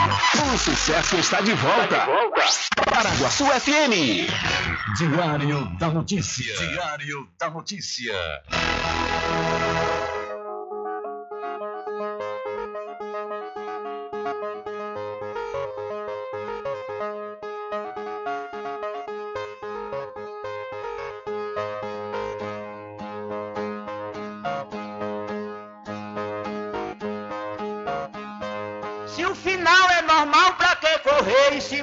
O sucesso está de volta. Paraguaçu FM. Diário da Notícia. Diário da Notícia.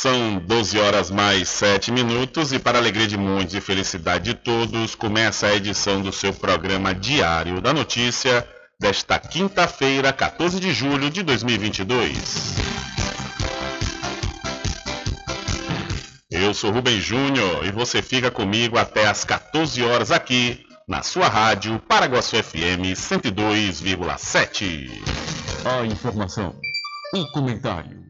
São 12 horas mais 7 minutos e para alegria de muitos e felicidade de todos, começa a edição do seu programa Diário da Notícia desta quinta-feira, 14 de julho de 2022. Eu sou Rubem Júnior e você fica comigo até às 14 horas aqui na sua rádio Paraguaçu FM 102,7. A informação, o comentário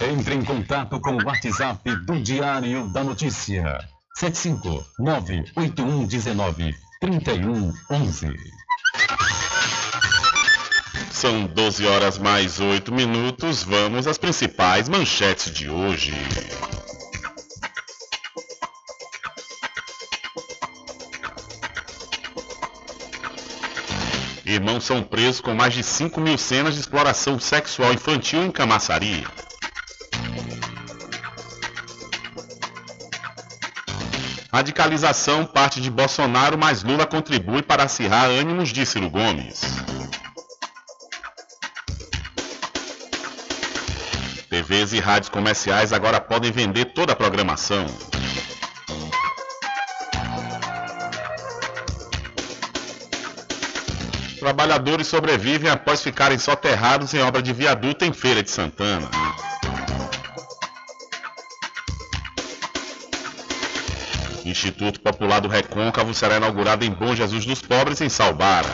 Entre em contato com o WhatsApp do Diário da Notícia. 759-8119-3111. São 12 horas mais 8 minutos. Vamos às principais manchetes de hoje. Irmãos são presos com mais de 5 mil cenas de exploração sexual infantil em Camaçari. Radicalização parte de Bolsonaro, mas Lula contribui para acirrar ânimos de Ciro Gomes. TVs e rádios comerciais agora podem vender toda a programação. Trabalhadores sobrevivem após ficarem soterrados em obra de viaduto em Feira de Santana. Instituto Popular do Recôncavo será inaugurado em Bom Jesus dos Pobres, em Salbara.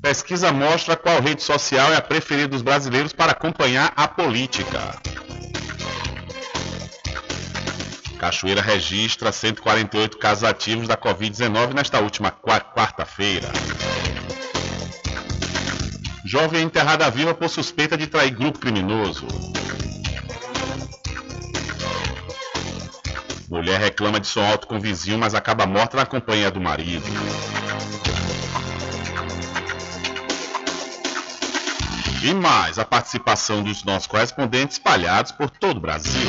Pesquisa mostra qual rede social é a preferida dos brasileiros para acompanhar a política. Cachoeira registra 148 casos ativos da Covid-19 nesta última quarta-feira. Jovem enterrada viva por suspeita de trair grupo criminoso. Mulher reclama de som alto com vizinho, mas acaba morta na companhia do marido. E mais a participação dos nossos correspondentes espalhados por todo o Brasil.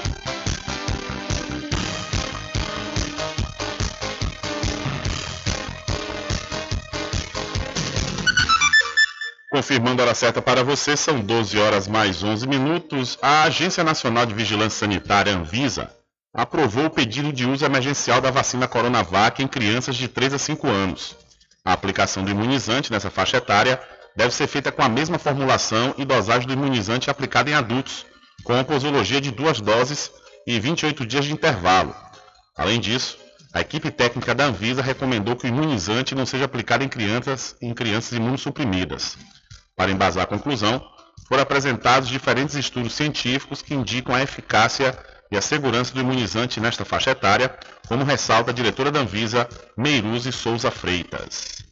Confirmando a hora certa para você, são 12 horas mais 11 minutos. A Agência Nacional de Vigilância Sanitária, Anvisa, aprovou o pedido de uso emergencial da vacina Coronavac em crianças de 3 a 5 anos. A aplicação do imunizante nessa faixa etária deve ser feita com a mesma formulação e dosagem do imunizante aplicado em adultos, com a posologia de duas doses e 28 dias de intervalo. Além disso, a equipe técnica da Anvisa recomendou que o imunizante não seja aplicado em crianças, em crianças imunossuprimidas. Para embasar a conclusão, foram apresentados diferentes estudos científicos que indicam a eficácia e a segurança do imunizante nesta faixa etária, como ressalta a diretora da Anvisa, Meiruze Souza Freitas.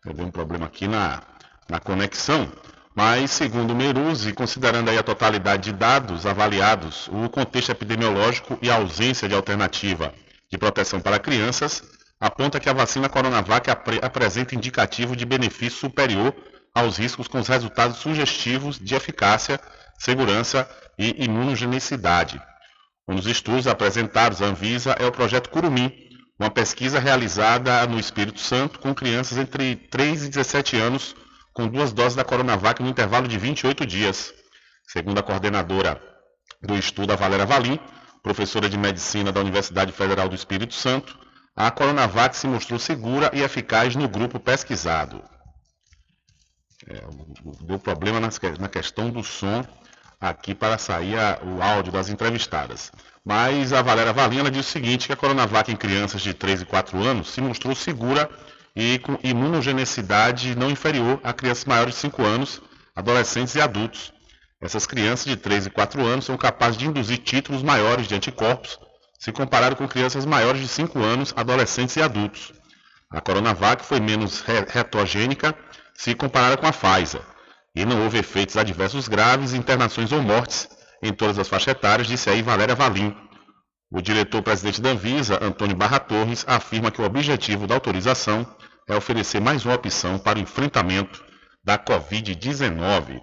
Teve um problema aqui na, na conexão, mas segundo Meiruze, considerando aí a totalidade de dados avaliados, o contexto epidemiológico e a ausência de alternativa de proteção para crianças, aponta que a vacina Coronavac apre apresenta indicativo de benefício superior aos riscos com os resultados sugestivos de eficácia, segurança e imunogenicidade. Um dos estudos apresentados à Anvisa é o projeto Curumim, uma pesquisa realizada no Espírito Santo com crianças entre 3 e 17 anos com duas doses da Coronavac no intervalo de 28 dias. Segundo a coordenadora do estudo, a Valéria Valim, professora de medicina da Universidade Federal do Espírito Santo, a Coronavac se mostrou segura e eficaz no grupo pesquisado. É, deu problema na questão do som aqui para sair a, o áudio das entrevistadas. Mas a Valéria Valina diz o seguinte, que a Coronavac em crianças de 3 e 4 anos se mostrou segura e com imunogenicidade não inferior a crianças maiores de 5 anos, adolescentes e adultos. Essas crianças de 3 e 4 anos são capazes de induzir títulos maiores de anticorpos se comparado com crianças maiores de 5 anos, adolescentes e adultos. A Coronavac foi menos retogênica se comparada com a Pfizer. e não houve efeitos adversos graves, internações ou mortes em todas as faixas etárias, disse aí Valéria Valim. O diretor-presidente da Anvisa, Antônio Barra Torres, afirma que o objetivo da autorização é oferecer mais uma opção para o enfrentamento da Covid-19.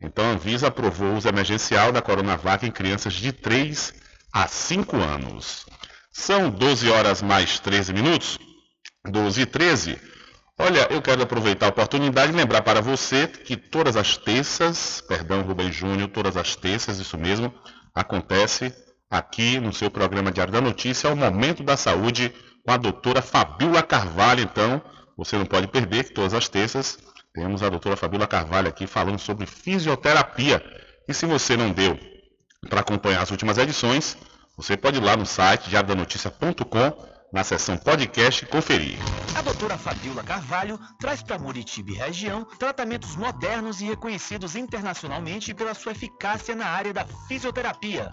Então, a Anvisa aprovou o uso emergencial da Coronavac em crianças de 3 a 5 anos. São 12 horas mais 13 minutos. 12 e 13. Olha, eu quero aproveitar a oportunidade e lembrar para você que todas as terças, perdão, Rubem Júnior, todas as terças, isso mesmo, acontece aqui no seu programa Diário da Notícia, o Momento da Saúde, com a doutora Fabiola Carvalho. Então, você não pode perder que todas as terças temos a doutora Fabíola Carvalho aqui falando sobre fisioterapia. E se você não deu para acompanhar as últimas edições, você pode ir lá no site diariodanoticia.com na seção podcast conferir. A doutora Fabiola Carvalho traz para Muritiba e região tratamentos modernos e reconhecidos internacionalmente pela sua eficácia na área da fisioterapia.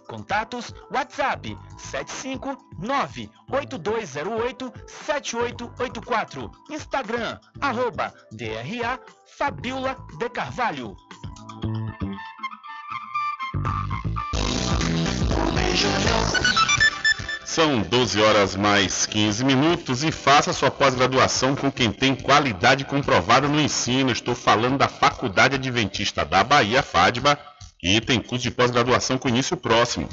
Contatos WhatsApp 759-8208-7884. Instagram, arroba DRA Fabiola de Carvalho. São 12 horas mais 15 minutos e faça sua pós-graduação com quem tem qualidade comprovada no ensino. Estou falando da Faculdade Adventista da Bahia, FADBA, e tem curso de pós-graduação com início próximo.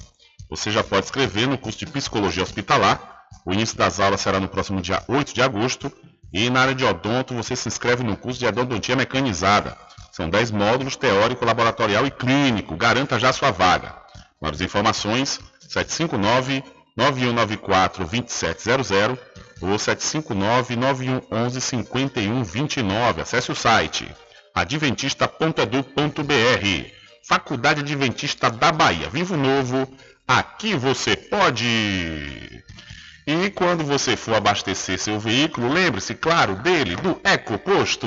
Você já pode escrever no curso de Psicologia Hospitalar. O início das aulas será no próximo dia 8 de agosto. E na área de odonto, você se inscreve no curso de odontia mecanizada. São 10 módulos teórico, laboratorial e clínico. Garanta já sua vaga. Mais informações, 759 9194 2700 ou 759 9111 5129. Acesse o site adventista.edu.br. Faculdade Adventista da Bahia. Vivo Novo, aqui você pode. E quando você for abastecer seu veículo, lembre-se, claro, dele, do EcoPosto.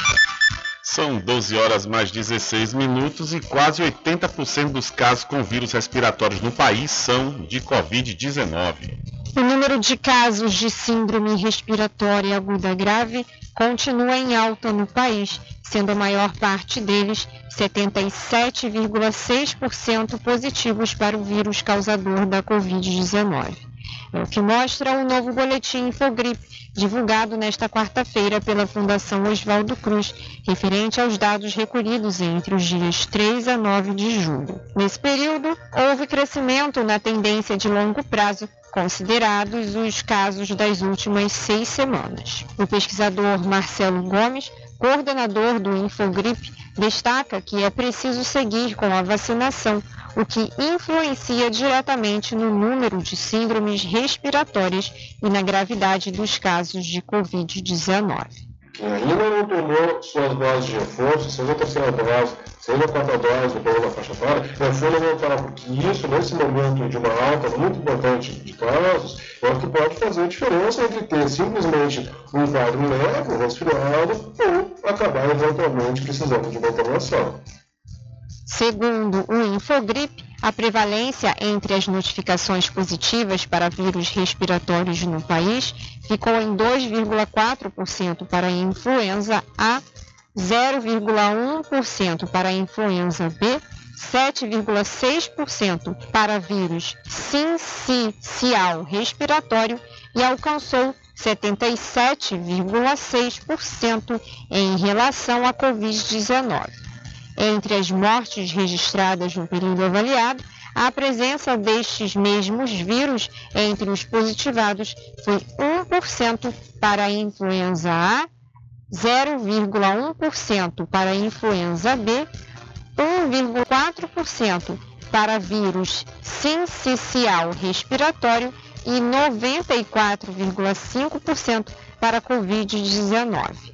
São 12 horas mais 16 minutos e quase 80% dos casos com vírus respiratórios no país são de Covid-19. O número de casos de síndrome respiratória aguda grave continua em alta no país, sendo a maior parte deles, 77,6% positivos para o vírus causador da Covid-19. É o que mostra o novo boletim Infogripe, divulgado nesta quarta-feira pela Fundação Oswaldo Cruz, referente aos dados recolhidos entre os dias 3 a 9 de julho. Nesse período, houve crescimento na tendência de longo prazo, considerados os casos das últimas seis semanas. O pesquisador Marcelo Gomes, coordenador do Infogripe, destaca que é preciso seguir com a vacinação o que influencia diretamente no número de síndromes respiratórias e na gravidade dos casos de Covid-19. Ainda não tomou suas doses de reforço, seja a terceira dose, seja a quarta dose do da faixa etária, é fundamental, porque isso, nesse momento de uma alta muito importante de casos, é o que pode fazer a diferença entre ter simplesmente um quadro leve, um resfriado, ou acabar eventualmente precisando de uma internação. Segundo o Infogripe, a prevalência entre as notificações positivas para vírus respiratórios no país ficou em 2,4% para a influenza A, 0,1% para a influenza B, 7,6% para vírus sincicial respiratório e alcançou 77,6% em relação à Covid-19. Entre as mortes registradas no período avaliado, a presença destes mesmos vírus entre os positivados foi 1% para a influenza A, 0,1% para a influenza B, 1,4% para vírus sincicial respiratório e 94,5% para a Covid-19.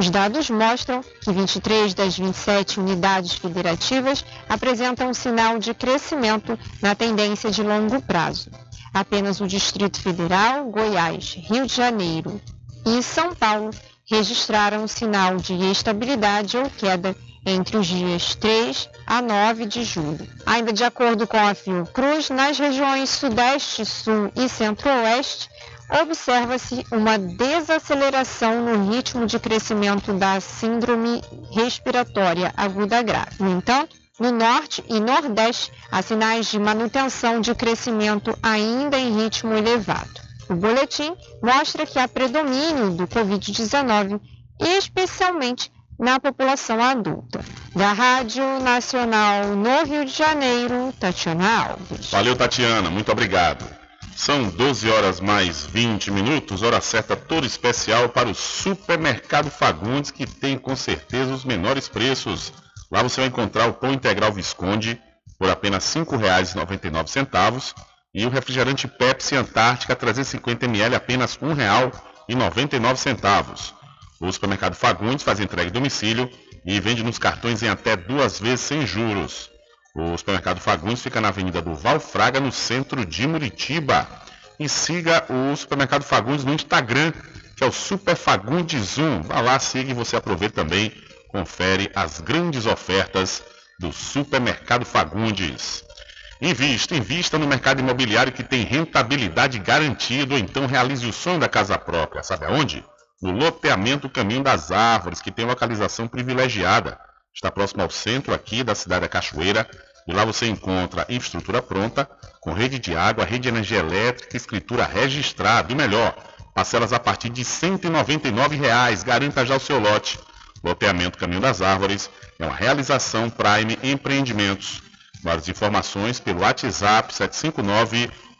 Os dados mostram que 23 das 27 unidades federativas apresentam um sinal de crescimento na tendência de longo prazo. Apenas o Distrito Federal, Goiás, Rio de Janeiro e São Paulo registraram um sinal de estabilidade ou queda entre os dias 3 a 9 de julho. Ainda de acordo com a Fiocruz, nas regiões Sudeste, Sul e Centro-Oeste, observa-se uma desaceleração no ritmo de crescimento da síndrome respiratória aguda grave. No entanto, no Norte e Nordeste, há sinais de manutenção de crescimento ainda em ritmo elevado. O boletim mostra que há predomínio do Covid-19, especialmente na população adulta. Da Rádio Nacional no Rio de Janeiro, Tatiana Alves. Valeu, Tatiana, muito obrigado. São 12 horas mais 20 minutos, hora certa toda especial para o Supermercado Fagundes, que tem com certeza os menores preços. Lá você vai encontrar o pão integral Visconde por apenas R$ 5,99 e o refrigerante Pepsi Antártica 350ml apenas R$ 1,99. O supermercado Fagundes faz entrega em domicílio e vende nos cartões em até duas vezes sem juros. O supermercado Fagundes fica na Avenida do Valfraga, no centro de Muritiba. E siga o supermercado Fagundes no Instagram, que é o Super Fagundes 1. Vá lá, siga e você aproveita também, confere as grandes ofertas do supermercado Fagundes. Invista, invista no mercado imobiliário que tem rentabilidade garantida, então realize o sonho da casa própria. Sabe aonde? no loteamento Caminho das Árvores, que tem localização privilegiada. Está próximo ao centro aqui da cidade da Cachoeira. E lá você encontra infraestrutura pronta, com rede de água, rede de energia elétrica, escritura registrada. E melhor, parcelas a partir de 199 reais. Garanta já o seu lote. Loteamento Caminho das Árvores é uma realização Prime Empreendimentos. Mais informações pelo WhatsApp 759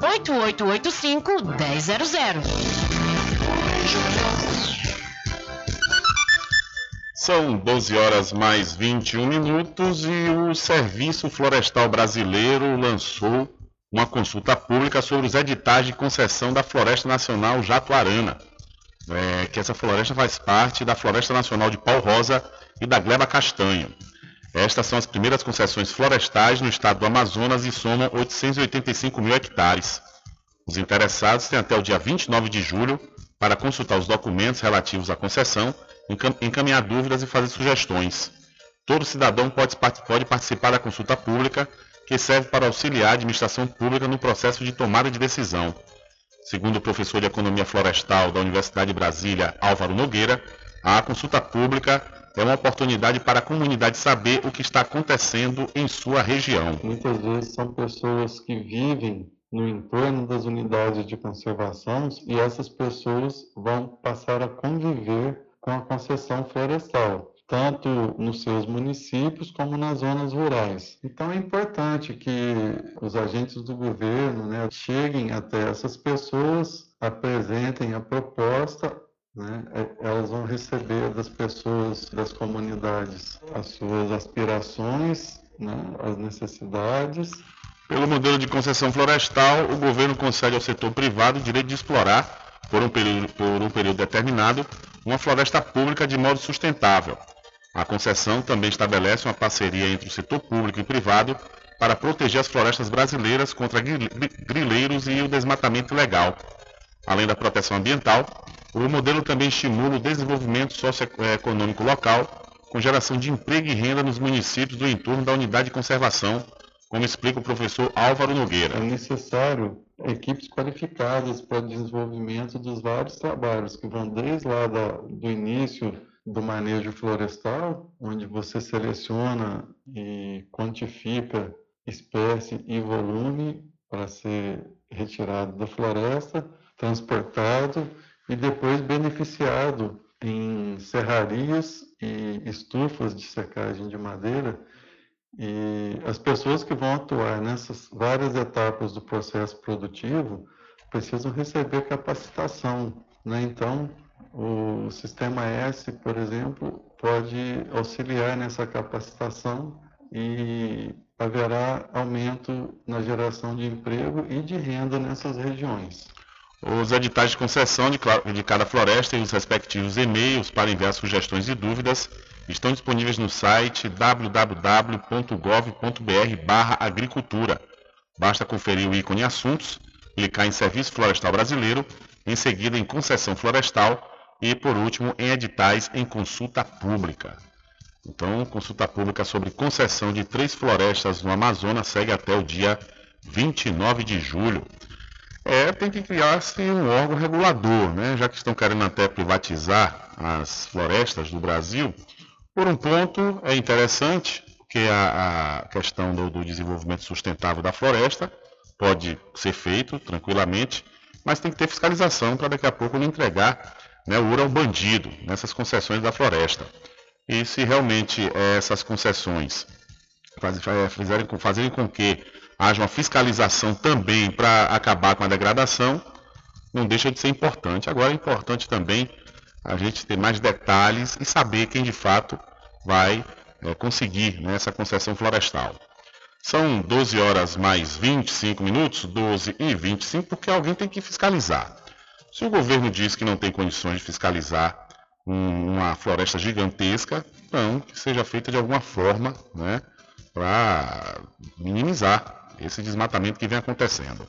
98885 100. São 12 horas mais 21 minutos e o Serviço Florestal Brasileiro lançou uma consulta pública sobre os editais de concessão da Floresta Nacional Jatuarana. É, que essa floresta faz parte da Floresta Nacional de Pau Rosa e da Gleba Castanho. Estas são as primeiras concessões florestais no estado do Amazonas e somam 885 mil hectares. Os interessados têm até o dia 29 de julho para consultar os documentos relativos à concessão, encaminhar dúvidas e fazer sugestões. Todo cidadão pode, pode participar da consulta pública, que serve para auxiliar a administração pública no processo de tomada de decisão. Segundo o professor de Economia Florestal da Universidade de Brasília, Álvaro Nogueira, a consulta pública é uma oportunidade para a comunidade saber o que está acontecendo em sua região. Muitas vezes são pessoas que vivem no entorno das unidades de conservação e essas pessoas vão passar a conviver com a concessão florestal, tanto nos seus municípios como nas zonas rurais. Então é importante que os agentes do governo né, cheguem até essas pessoas, apresentem a proposta né, elas vão receber das pessoas, das comunidades, as suas aspirações, né, as necessidades pelo modelo de concessão florestal, o governo concede ao setor privado o direito de explorar, por um período, por um período determinado, uma floresta pública de modo sustentável. A concessão também estabelece uma parceria entre o setor público e privado para proteger as florestas brasileiras contra grileiros e o desmatamento ilegal. Além da proteção ambiental, o modelo também estimula o desenvolvimento socioeconômico local com geração de emprego e renda nos municípios do entorno da unidade de conservação, como explica o professor Álvaro Nogueira. É necessário equipes qualificadas para o desenvolvimento dos vários trabalhos que vão desde lá da, do início do manejo florestal, onde você seleciona e quantifica espécie e volume para ser retirado da floresta, transportado e depois beneficiado em serrarias e estufas de secagem de madeira. E as pessoas que vão atuar nessas várias etapas do processo produtivo precisam receber capacitação. Né? Então, o Sistema S, por exemplo, pode auxiliar nessa capacitação e haverá aumento na geração de emprego e de renda nessas regiões. Os editais de concessão de, de cada floresta e os respectivos e-mails para enviar sugestões e dúvidas estão disponíveis no site www.gov.br/agricultura. Basta conferir o ícone Assuntos, clicar em Serviço Florestal Brasileiro, em seguida em Concessão Florestal e, por último, em editais em consulta pública. Então, consulta pública sobre concessão de três florestas no Amazonas segue até o dia 29 de julho. É, tem que criar-se um órgão regulador, né? já que estão querendo até privatizar as florestas do Brasil. Por um ponto, é interessante, porque a, a questão do, do desenvolvimento sustentável da floresta pode ser feito tranquilamente, mas tem que ter fiscalização para daqui a pouco não entregar né, o ouro ao bandido nessas concessões da floresta. E se realmente é, essas concessões é, fazerem, fazerem com que haja uma fiscalização também para acabar com a degradação, não deixa de ser importante. Agora é importante também a gente ter mais detalhes e saber quem de fato vai é, conseguir né, essa concessão florestal. São 12 horas mais 25 minutos, 12 e 25, porque alguém tem que fiscalizar. Se o governo diz que não tem condições de fiscalizar uma floresta gigantesca, então que seja feita de alguma forma, né, para minimizar esse desmatamento que vem acontecendo.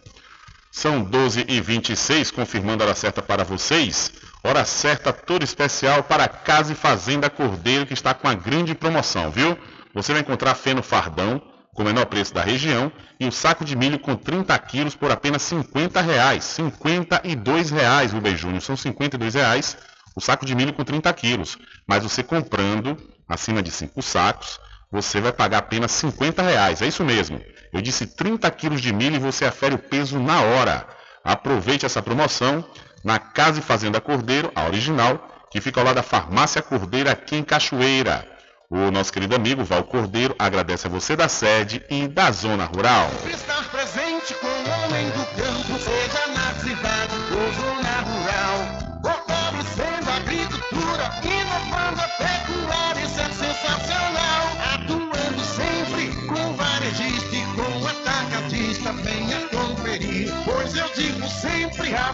São 12 e 26 confirmando a hora certa para vocês. Hora certa toda especial para Casa e Fazenda Cordeiro, que está com uma grande promoção, viu? Você vai encontrar feno fardão, com o menor preço da região, e o saco de milho com 30 quilos por apenas 50 reais. 52 reais, Rubem Júnior, são 52 reais o saco de milho com 30 quilos. Mas você comprando acima de 5 sacos, você vai pagar apenas 50 reais. É isso mesmo. Eu disse 30 quilos de milho e você afere o peso na hora. Aproveite essa promoção na Casa e Fazenda Cordeiro, a original, que fica ao lado da Farmácia Cordeiro aqui em Cachoeira. O nosso querido amigo Val Cordeiro agradece a você da sede e da zona rural. Estar presente com o homem do campo, seja na cidade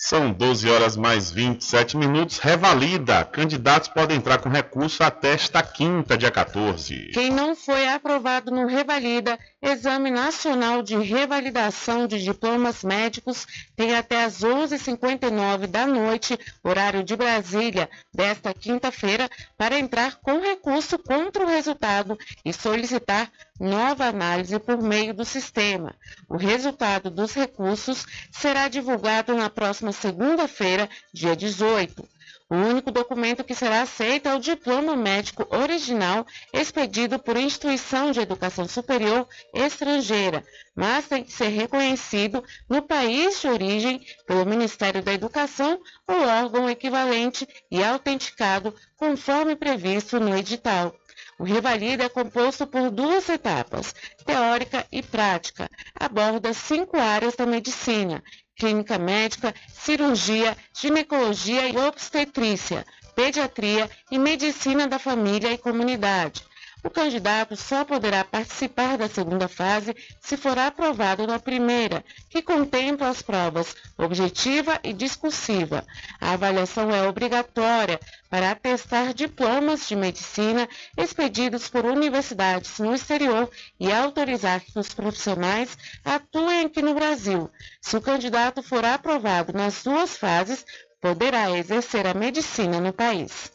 São 12 horas mais 27 minutos. Revalida. Candidatos podem entrar com recurso até esta quinta, dia 14. Quem não foi aprovado no Revalida, Exame Nacional de Revalidação de Diplomas Médicos, tem até às 11h59 da noite, horário de Brasília, desta quinta-feira, para entrar com recurso contra o resultado e solicitar nova análise por meio do sistema. O resultado dos recursos será divulgado na próxima segunda-feira, dia 18. O único documento que será aceito é o diploma médico original expedido por instituição de educação superior estrangeira, mas tem que ser reconhecido no país de origem pelo Ministério da Educação ou órgão equivalente e autenticado conforme previsto no edital. O Revalida é composto por duas etapas, teórica e prática. Aborda cinco áreas da medicina, clínica médica, cirurgia, ginecologia e obstetrícia, pediatria e medicina da família e comunidade. O candidato só poderá participar da segunda fase se for aprovado na primeira, que contempla as provas objetiva e discursiva. A avaliação é obrigatória para atestar diplomas de medicina expedidos por universidades no exterior e autorizar que os profissionais atuem aqui no Brasil. Se o candidato for aprovado nas duas fases, poderá exercer a medicina no país.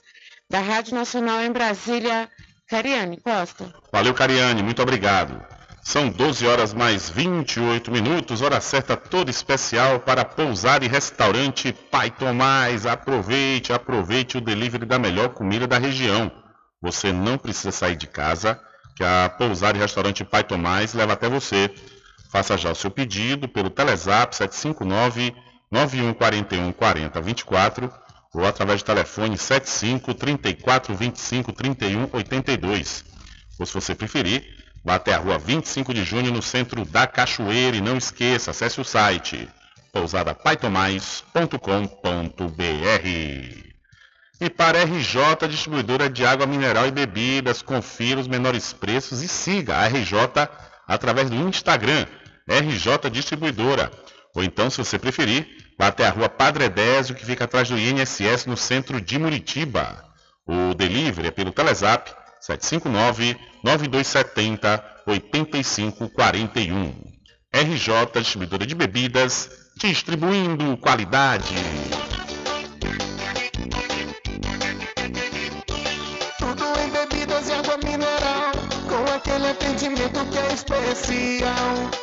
Da Rádio Nacional em Brasília, Cariane Costa. Valeu, Cariane, muito obrigado. São 12 horas mais 28 minutos, hora certa toda especial para pousar e restaurante Pai Tomás. Aproveite, aproveite o delivery da melhor comida da região. Você não precisa sair de casa, que a pousar e restaurante Pai Tomás leva até você. Faça já o seu pedido pelo Telezap 759 9141 4024 ou através do telefone 75 34 25 31 82. Ou se você preferir, vá até a rua 25 de junho no centro da Cachoeira e não esqueça, acesse o site pousadapaitomais.com.br. E para RJ Distribuidora de Água Mineral e Bebidas, confira os menores preços e siga a RJ através do Instagram, RJ Distribuidora. Ou então, se você preferir, vá até a rua Padre Edésio, que fica atrás do INSS, no centro de Muritiba. O delivery é pelo Telezap 759-9270-8541. RJ Distribuidora de Bebidas, distribuindo qualidade. Tudo em bebidas e água mineral, com aquele atendimento que é especial.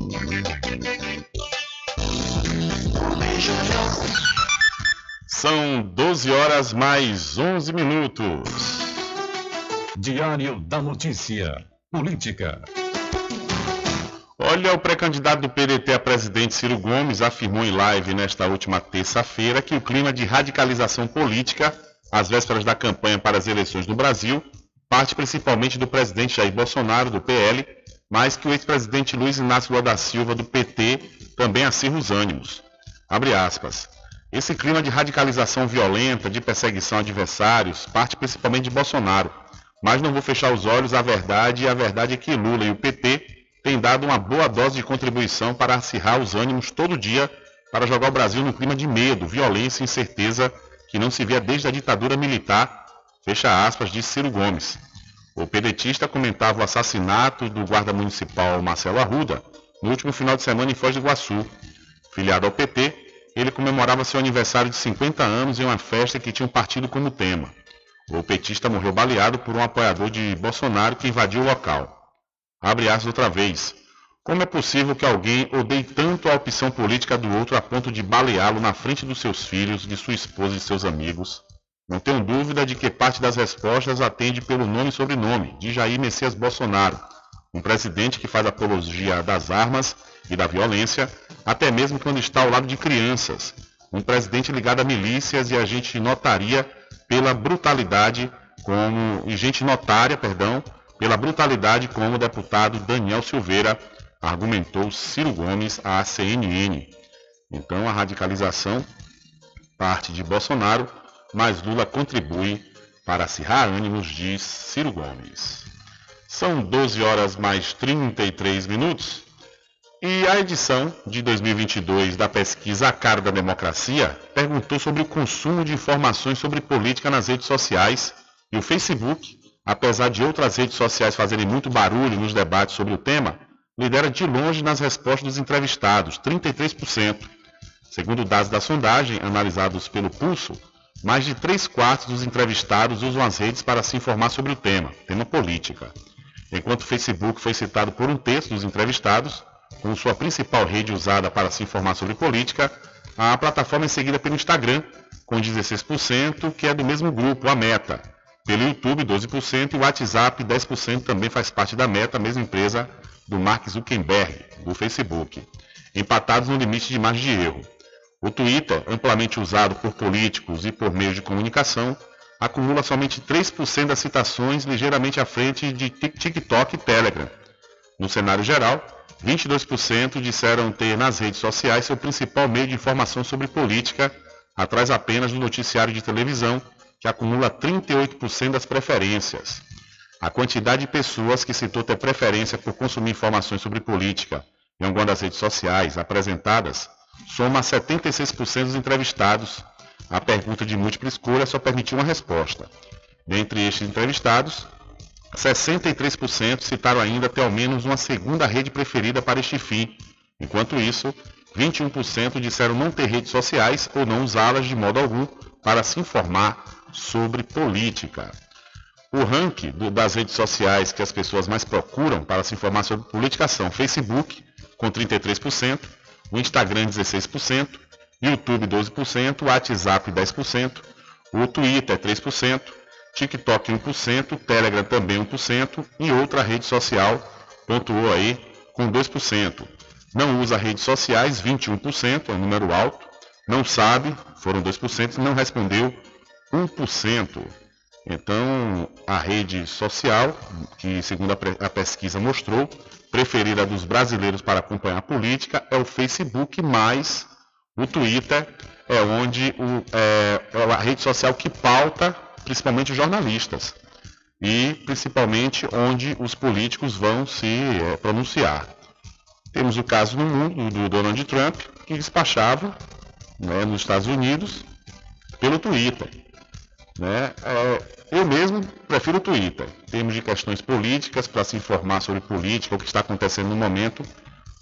São 12 horas mais 11 minutos. Diário da Notícia. Política. Olha, o pré-candidato do PDT a presidente Ciro Gomes afirmou em live nesta última terça-feira que o clima de radicalização política, às vésperas da campanha para as eleições no Brasil, parte principalmente do presidente Jair Bolsonaro, do PL, mas que o ex-presidente Luiz Inácio Lula da Silva, do PT, também acirra os ânimos. Abre aspas. Esse clima de radicalização violenta, de perseguição a adversários, parte principalmente de Bolsonaro. Mas não vou fechar os olhos à verdade, e a verdade é que Lula e o PT têm dado uma boa dose de contribuição para acirrar os ânimos todo dia para jogar o Brasil num clima de medo, violência e incerteza que não se via desde a ditadura militar, fecha aspas, disse Ciro Gomes. O pedetista comentava o assassinato do guarda municipal Marcelo Arruda no último final de semana em Foz do Iguaçu. Filiado ao PT, ele comemorava seu aniversário de 50 anos em uma festa que tinha um partido como tema. O petista morreu baleado por um apoiador de Bolsonaro que invadiu o local. Abre aspas outra vez. Como é possível que alguém odeie tanto a opção política do outro a ponto de baleá-lo na frente dos seus filhos, de sua esposa e de seus amigos? Não tenho dúvida de que parte das respostas atende pelo nome e sobrenome de Jair Messias Bolsonaro, um presidente que faz apologia das armas e da violência, até mesmo quando está ao lado de crianças. Um presidente ligado a milícias e a gente notaria pela brutalidade como e gente notária, perdão, pela brutalidade como o deputado Daniel Silveira argumentou Ciro Gomes à CNN. Então a radicalização parte de Bolsonaro, mas Lula contribui para acirrar ânimos, diz Ciro Gomes. São 12 horas mais 33 minutos. E a edição de 2022 da pesquisa A Cara da Democracia perguntou sobre o consumo de informações sobre política nas redes sociais e o Facebook apesar de outras redes sociais fazerem muito barulho nos debates sobre o tema, lidera de longe nas respostas dos entrevistados, 33%. Segundo dados da sondagem, analisados pelo Pulso, mais de 3 quartos dos entrevistados usam as redes para se informar sobre o tema, tema política. Enquanto o Facebook foi citado por um terço dos entrevistados, como sua principal rede usada para se informar sobre política, a plataforma é seguida pelo Instagram, com 16%, que é do mesmo grupo, a Meta. Pelo YouTube, 12%, e o WhatsApp, 10%, também faz parte da Meta, mesma empresa do Mark Zuckerberg, do Facebook. Empatados no limite de margem de erro. O Twitter, amplamente usado por políticos e por meios de comunicação, acumula somente 3% das citações, ligeiramente à frente de TikTok e Telegram. No cenário geral, 22% disseram ter nas redes sociais seu principal meio de informação sobre política, atrás apenas do noticiário de televisão, que acumula 38% das preferências. A quantidade de pessoas que citou ter preferência por consumir informações sobre política em alguma das redes sociais apresentadas soma 76% dos entrevistados, a pergunta de múltipla escolha só permitiu uma resposta. Dentre estes entrevistados, 63% citaram ainda ter ao menos uma segunda rede preferida para este fim. Enquanto isso, 21% disseram não ter redes sociais ou não usá-las de modo algum para se informar sobre política. O ranking das redes sociais que as pessoas mais procuram para se informar sobre política são Facebook, com 33%, o Instagram 16%, YouTube 12%, WhatsApp 10%, o Twitter 3%, TikTok 1%, Telegram também 1% e outra rede social pontuou aí com 2%. Não usa redes sociais 21%, é um número alto. Não sabe, foram 2%, não respondeu 1%. Então, a rede social, que segundo a pesquisa mostrou, preferida dos brasileiros para acompanhar a política é o Facebook, mais o Twitter é onde o, é, é a rede social que pauta principalmente os jornalistas e principalmente onde os políticos vão se é, pronunciar. Temos o caso no mundo do Donald Trump, que despachava né, nos Estados Unidos pelo Twitter. Né? É, eu mesmo prefiro o Twitter. Em termos de questões políticas, para se informar sobre política, o que está acontecendo no momento,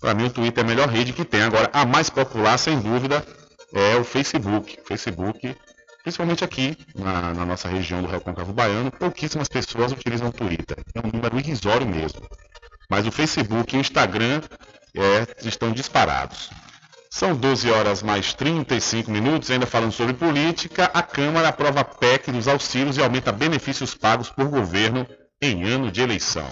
para mim o Twitter é a melhor rede que tem. Agora, a mais popular, sem dúvida, é o Facebook. Facebook, principalmente aqui na, na nossa região do Recôncavo Baiano, pouquíssimas pessoas utilizam o Twitter. É um número irrisório mesmo. Mas o Facebook e o Instagram é, estão disparados. São 12 horas mais 35 minutos, ainda falando sobre política, a Câmara aprova PEC dos auxílios e aumenta benefícios pagos por governo em ano de eleição.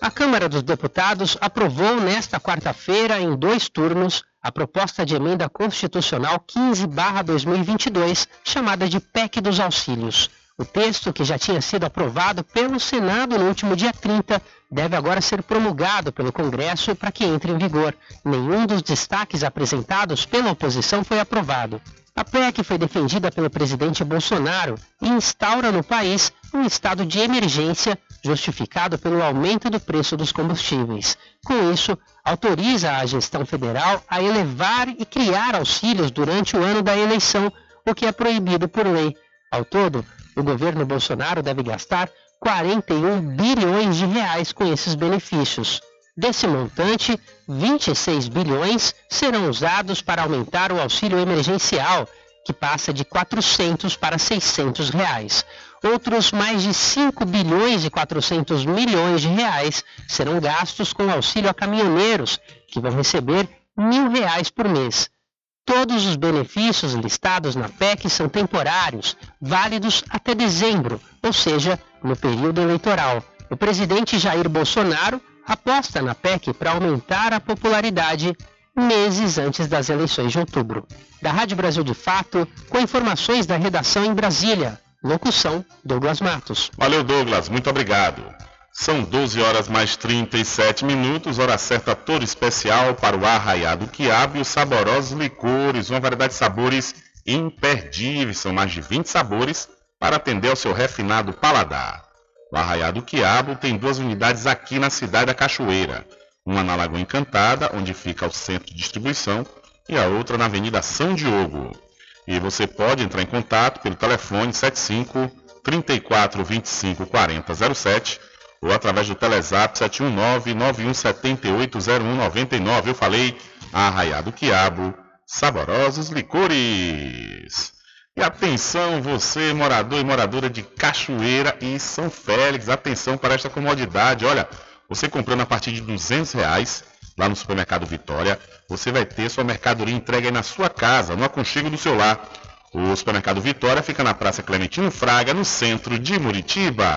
A Câmara dos Deputados aprovou nesta quarta-feira, em dois turnos, a proposta de emenda constitucional 15-2022, chamada de PEC dos Auxílios. O texto, que já tinha sido aprovado pelo Senado no último dia 30, deve agora ser promulgado pelo Congresso para que entre em vigor. Nenhum dos destaques apresentados pela oposição foi aprovado. A PEC foi defendida pelo presidente Bolsonaro e instaura no país um estado de emergência justificado pelo aumento do preço dos combustíveis. Com isso, autoriza a gestão federal a elevar e criar auxílios durante o ano da eleição, o que é proibido por lei. Ao todo, o governo Bolsonaro deve gastar 41 bilhões de reais com esses benefícios. Desse montante, 26 bilhões serão usados para aumentar o auxílio emergencial, que passa de 400 para 600 reais. Outros mais de 5 bilhões e 400 milhões de reais serão gastos com auxílio a caminhoneiros, que vão receber mil reais por mês. Todos os benefícios listados na PEC são temporários, válidos até dezembro, ou seja, no período eleitoral. O presidente Jair Bolsonaro aposta na PEC para aumentar a popularidade meses antes das eleições de outubro. Da Rádio Brasil de Fato, com informações da redação em Brasília. Locução: Douglas Matos. Valeu, Douglas. Muito obrigado. São 12 horas mais 37 minutos, hora certa toda especial para o arraiado quiabo e os saborosos licores, uma variedade de sabores imperdíveis, são mais de 20 sabores para atender ao seu refinado paladar. O arraiado quiabo tem duas unidades aqui na cidade da Cachoeira, uma na Lagoa Encantada, onde fica o centro de distribuição, e a outra na Avenida São Diogo. E você pode entrar em contato pelo telefone 75 34 25 40 07 ou através do Telezap 719 9178 0199. Eu falei Arraiado Quiabo, saborosos licores. E atenção, você, morador e moradora de Cachoeira e São Félix, atenção para esta comodidade. Olha, você comprando a partir de 200 reais lá no supermercado Vitória, você vai ter sua mercadoria entregue na sua casa, no aconchego do seu lar. O supermercado Vitória fica na Praça Clementino Fraga, no centro de Muritiba.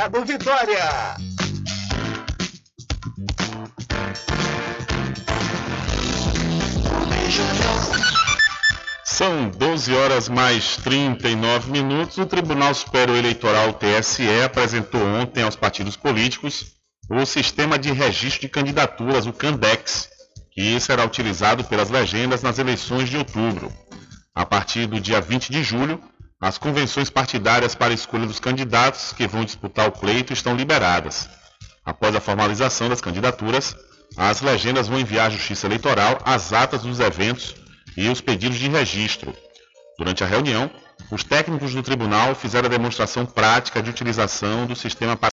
Vitória. São 12 horas mais 39 minutos. O Tribunal Superior Eleitoral TSE apresentou ontem aos partidos políticos o sistema de registro de candidaturas, o CANDEX, que será utilizado pelas legendas nas eleições de outubro. A partir do dia 20 de julho, as convenções partidárias para a escolha dos candidatos que vão disputar o pleito estão liberadas. Após a formalização das candidaturas, as legendas vão enviar à Justiça Eleitoral as atas dos eventos e os pedidos de registro. Durante a reunião, os técnicos do tribunal fizeram a demonstração prática de utilização do sistema para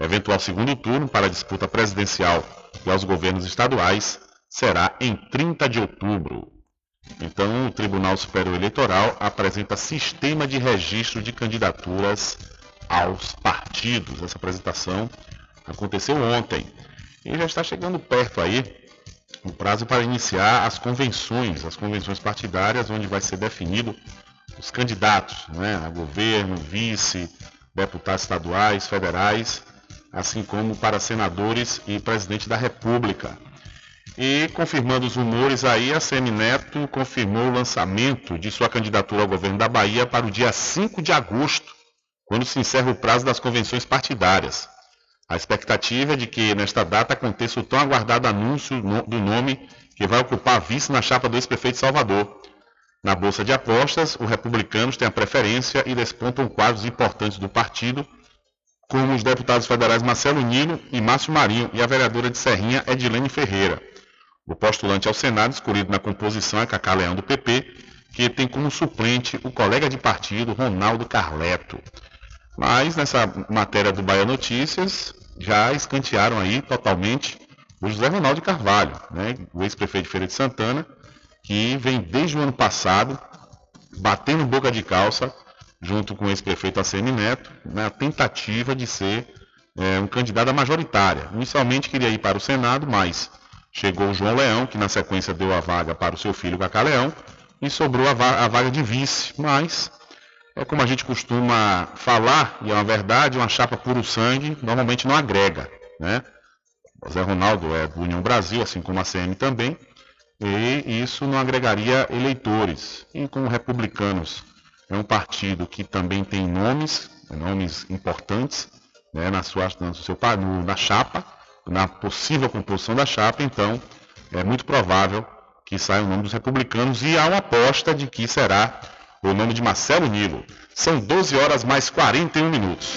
Eventual segundo turno para a disputa presidencial e aos governos estaduais será em 30 de outubro. Então, o Tribunal Superior Eleitoral apresenta sistema de registro de candidaturas aos partidos. Essa apresentação aconteceu ontem e já está chegando perto aí o prazo para iniciar as convenções, as convenções partidárias, onde vai ser definido os candidatos né, a governo, vice, deputados estaduais, federais, assim como para senadores e presidente da República. E confirmando os rumores aí, a Semineto confirmou o lançamento de sua candidatura ao governo da Bahia para o dia 5 de agosto, quando se encerra o prazo das convenções partidárias. A expectativa é de que nesta data aconteça o tão aguardado anúncio do nome que vai ocupar a vice na chapa do ex-prefeito Salvador. Na Bolsa de Apostas, os republicanos têm a preferência e despontam quadros importantes do partido, como os deputados federais Marcelo Nilo e Márcio Marinho e a vereadora de Serrinha Edilene Ferreira. O postulante ao Senado, escolhido na composição, é Cacá Leão do PP, que tem como suplente o colega de partido Ronaldo Carleto. Mas nessa matéria do Bahia Notícias, já escantearam aí totalmente o José Ronaldo Carvalho, né, o ex-prefeito de Feira de Santana, que vem desde o ano passado batendo boca de calça junto com o ex-prefeito ACM Neto, na tentativa de ser é, um candidato à majoritária. Inicialmente queria ir para o Senado, mas Chegou o João Leão, que na sequência deu a vaga para o seu filho Cacá Leão, e sobrou a, va a vaga de vice. Mas, é como a gente costuma falar, e é uma verdade, uma chapa puro sangue normalmente não agrega. Né? O Zé Ronaldo é do União Brasil, assim como a CM também, e isso não agregaria eleitores. E como republicanos é um partido que também tem nomes, nomes importantes né, na, sua, no seu, na chapa, na possível composição da chapa, então é muito provável que saia o nome dos republicanos e há uma aposta de que será o nome de Marcelo Nilo. São 12 horas mais 41 minutos.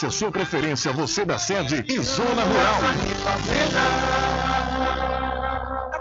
a sua preferência, você da sede e Zona Rural.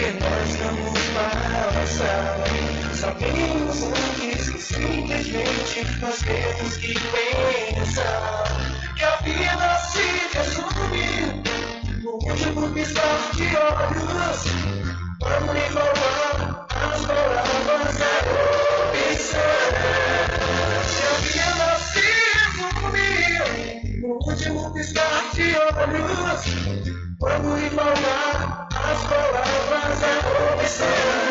diferente que nós vamos passar. Sabemos antes que simplesmente nós temos que pensar que a vida se resume no último piscar de olhos. Vamos lhe falar as palavras da opção. Último piscar de olhos. Quando lhe falar as palavras da opção.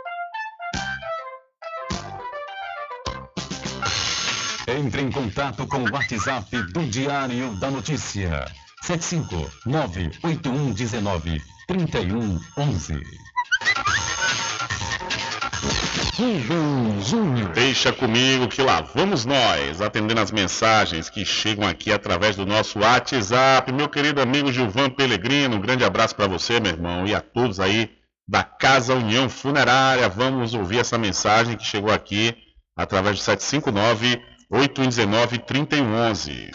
Entre em contato com o WhatsApp do Diário da Notícia. 759-8119-3111. Deixa comigo que lá vamos nós, atendendo as mensagens que chegam aqui através do nosso WhatsApp. Meu querido amigo Gilvan Pellegrino, um grande abraço para você, meu irmão, e a todos aí da Casa União Funerária. Vamos ouvir essa mensagem que chegou aqui através do 759 819 3111.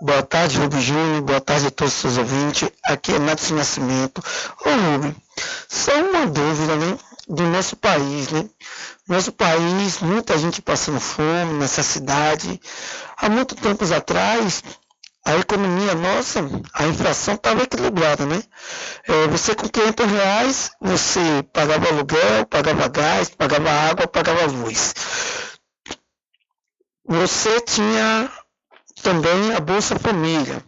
Boa tarde, Rubem Júnior. Boa tarde a todos os seus ouvintes. Aqui é Nath Nascimento. Ô, Rubem, só uma dúvida, né? Do nosso país, né? Nosso país, muita gente passando fome, necessidade. Há muito tempos atrás, a economia nossa, a inflação estava equilibrada, né? É, você com 500 reais, você pagava aluguel, pagava gás, pagava água, pagava luz. Você tinha também a Bolsa Família.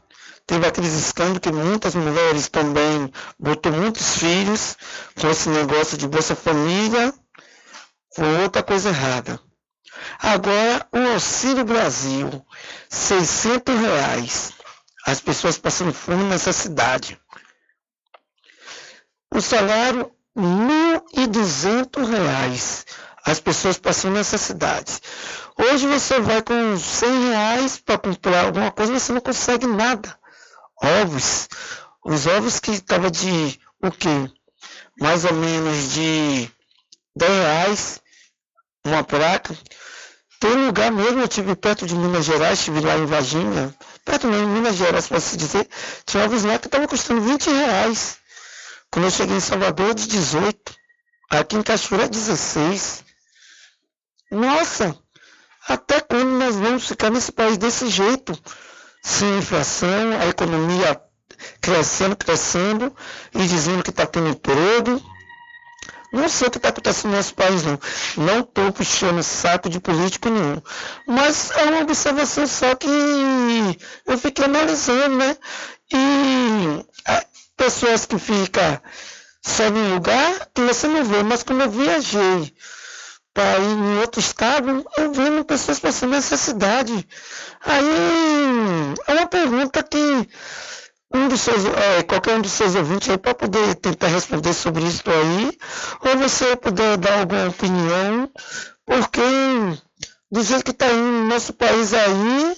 Teve aqueles escândalos que muitas mulheres também botou muitos filhos com esse negócio de Bolsa Família. Foi outra coisa errada. Agora, o Auxílio Brasil, 600 reais. As pessoas passando fome nessa cidade. O salário, 1.200 reais. As pessoas passando necessidades. Hoje você vai com 100 reais para comprar alguma coisa, você não consegue nada. Ovos. Os ovos que estavam de o quê? Mais ou menos de 10 reais uma placa. Tem lugar mesmo, eu tive perto de Minas Gerais, estive lá em Varginha, perto mesmo, Minas Gerais, se dizer, tinha ovos lá que estavam custando 20 reais. Quando eu cheguei em Salvador, de 18. Aqui em Cachoeira, 16. Nossa! Até quando nós vamos ficar nesse país desse jeito? Sem inflação, a economia crescendo, crescendo e dizendo que está tendo emprego. Não sei o que está acontecendo nosso país, não. Não estou puxando saco de político nenhum. Mas é uma observação só que eu fiquei analisando, né? E pessoas que ficam só num lugar que você não vê, mas quando eu viajei para ir em outro estado, eu vendo pessoas passando necessidade. Aí é uma pergunta que um dos seus, é, qualquer um dos seus ouvintes aí para poder tentar responder sobre isso aí, ou você puder dar alguma opinião, porque do jeito que está indo no nosso país aí,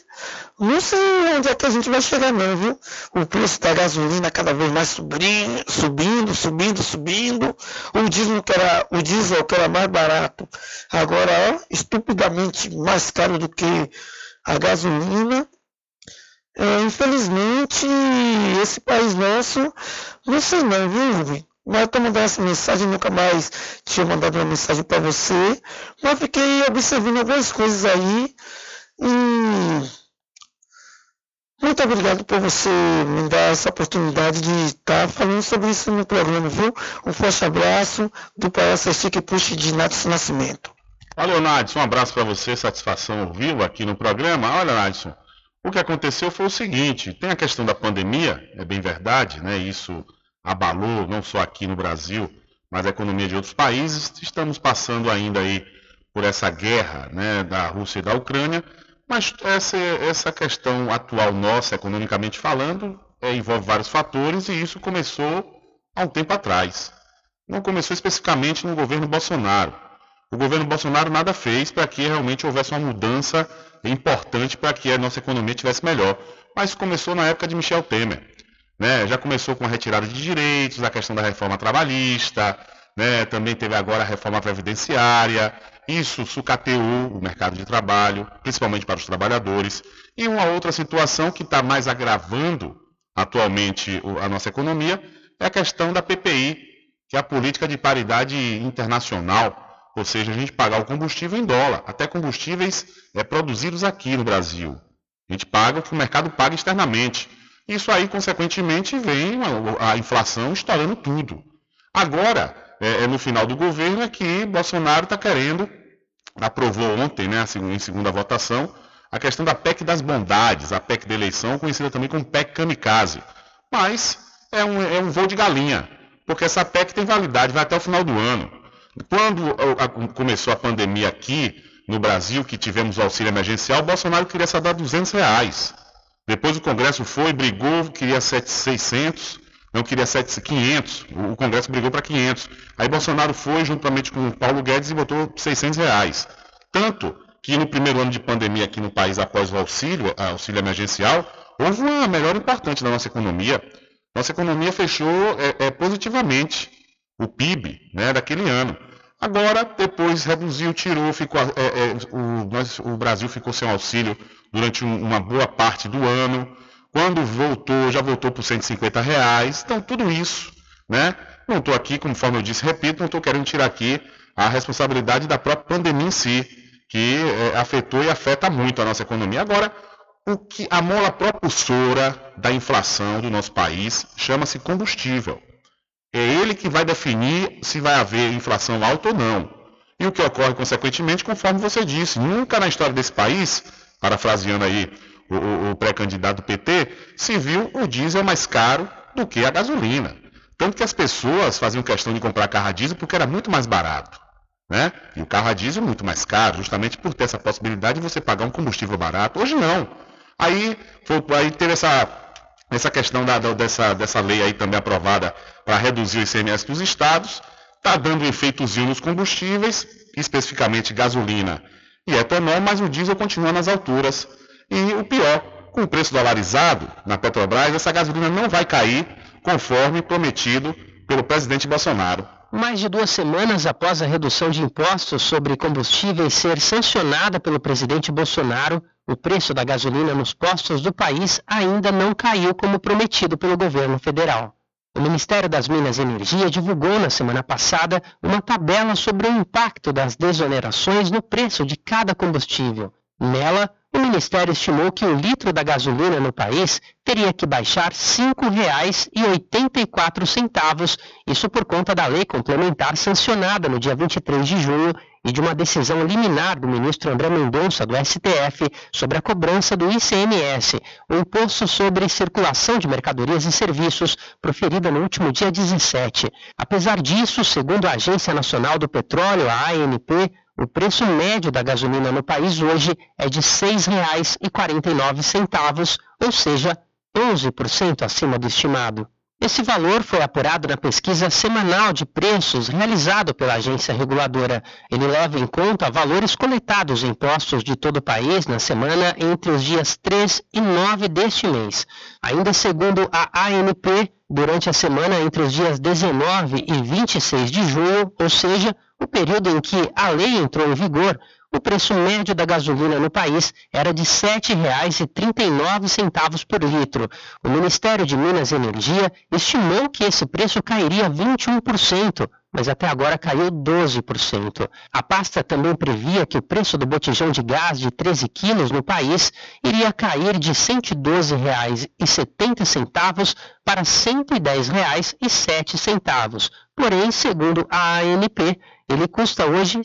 não sei onde é que a gente vai chegar não, viu? O preço da gasolina cada vez mais subindo, subindo, subindo, subindo. O diesel que era, o diesel que era mais barato, agora é estupidamente mais caro do que a gasolina. É, infelizmente, esse país nosso, não sei não, viu, Rubem? Mas estou mandando essa mensagem, nunca mais tinha mandado uma mensagem para você. Mas fiquei observando algumas coisas aí. E muito obrigado por você me dar essa oportunidade de estar falando sobre isso no programa, viu? Um forte abraço do Palestra Stick Push de Nadson Nascimento. Valeu, Nadson. Um abraço para você, satisfação ouvi-lo aqui no programa. Olha, Nadson, o que aconteceu foi o seguinte: tem a questão da pandemia, é bem verdade, né? Isso abalou não só aqui no Brasil, mas a economia de outros países. Estamos passando ainda aí por essa guerra né, da Rússia e da Ucrânia, mas essa, essa questão atual nossa, economicamente falando, é, envolve vários fatores e isso começou há um tempo atrás. Não começou especificamente no governo Bolsonaro. O governo Bolsonaro nada fez para que realmente houvesse uma mudança importante para que a nossa economia tivesse melhor. Mas começou na época de Michel Temer. Né? Já começou com a retirada de direitos, a questão da reforma trabalhista, né? também teve agora a reforma previdenciária. Isso sucateou o mercado de trabalho, principalmente para os trabalhadores. E uma outra situação que está mais agravando atualmente a nossa economia é a questão da PPI, que é a política de paridade internacional, ou seja, a gente pagar o combustível em dólar, até combustíveis é, produzidos aqui no Brasil. A gente paga o que o mercado paga externamente. Isso aí, consequentemente, vem a, a inflação estourando tudo. Agora, é, é, no final do governo, é que Bolsonaro está querendo, aprovou ontem, né, em segunda votação, a questão da PEC das bondades, a PEC da eleição, conhecida também como PEC kamikaze. Mas é um, é um voo de galinha, porque essa PEC tem validade, vai até o final do ano. Quando começou a pandemia aqui no Brasil, que tivemos o auxílio emergencial, Bolsonaro queria só dar 200 reais. Depois o Congresso foi, brigou, queria 600, não queria 500, o Congresso brigou para 500. Aí Bolsonaro foi, juntamente com Paulo Guedes, e botou 600 reais. Tanto que no primeiro ano de pandemia aqui no país, após o auxílio, auxílio emergencial, houve uma melhora importante na nossa economia. Nossa economia fechou é, é, positivamente o PIB né, daquele ano. Agora, depois reduziu, tirou, ficou, é, é, o, o, Brasil ficou sem auxílio durante um, uma boa parte do ano. Quando voltou, já voltou por 150 reais. Então, tudo isso, né? Não estou aqui, conforme eu disse, repito, não estou querendo tirar aqui a responsabilidade da própria pandemia em si, que é, afetou e afeta muito a nossa economia. Agora, o que a mola propulsora da inflação do nosso país chama-se combustível. É ele que vai definir se vai haver inflação alta ou não. E o que ocorre, consequentemente, conforme você disse, nunca na história desse país, parafraseando aí o, o, o pré-candidato PT, se viu o diesel mais caro do que a gasolina. Tanto que as pessoas faziam questão de comprar carro a diesel porque era muito mais barato. Né? E o carro a diesel é muito mais caro, justamente por ter essa possibilidade de você pagar um combustível barato. Hoje não. Aí, foi, aí teve essa essa questão da, dessa, dessa lei aí também aprovada para reduzir o ICMS dos estados, está dando um efeitozinho nos combustíveis, especificamente gasolina e etanol, mas o diesel continua nas alturas. E o pior, com o preço dolarizado na Petrobras, essa gasolina não vai cair conforme prometido pelo presidente Bolsonaro. Mais de duas semanas após a redução de impostos sobre combustíveis ser sancionada pelo presidente Bolsonaro, o preço da gasolina nos postos do país ainda não caiu como prometido pelo governo federal. O Ministério das Minas e Energia divulgou na semana passada uma tabela sobre o impacto das desonerações no preço de cada combustível. Nela, o Ministério estimou que o litro da gasolina no país teria que baixar R$ 5,84, isso por conta da lei complementar sancionada no dia 23 de junho e de uma decisão liminar do ministro André Mendonça, do STF, sobre a cobrança do ICMS, o Imposto sobre Circulação de Mercadorias e Serviços, proferida no último dia 17. Apesar disso, segundo a Agência Nacional do Petróleo, a ANP, o preço médio da gasolina no país hoje é de R$ 6,49, ou seja, 11% acima do estimado. Esse valor foi apurado na pesquisa semanal de preços realizado pela agência reguladora. Ele leva em conta valores coletados em postos de todo o país na semana entre os dias 3 e 9 deste mês. Ainda segundo a ANP, durante a semana entre os dias 19 e 26 de junho, ou seja, o período em que a lei entrou em vigor, o preço médio da gasolina no país era de R$ 7,39 por litro. O Ministério de Minas e Energia estimou que esse preço cairia 21%, mas até agora caiu 12%. A pasta também previa que o preço do botijão de gás de 13 quilos no país iria cair de R$ 112,70 para R$ 110,07. Porém, segundo a ANP, ele custa hoje R$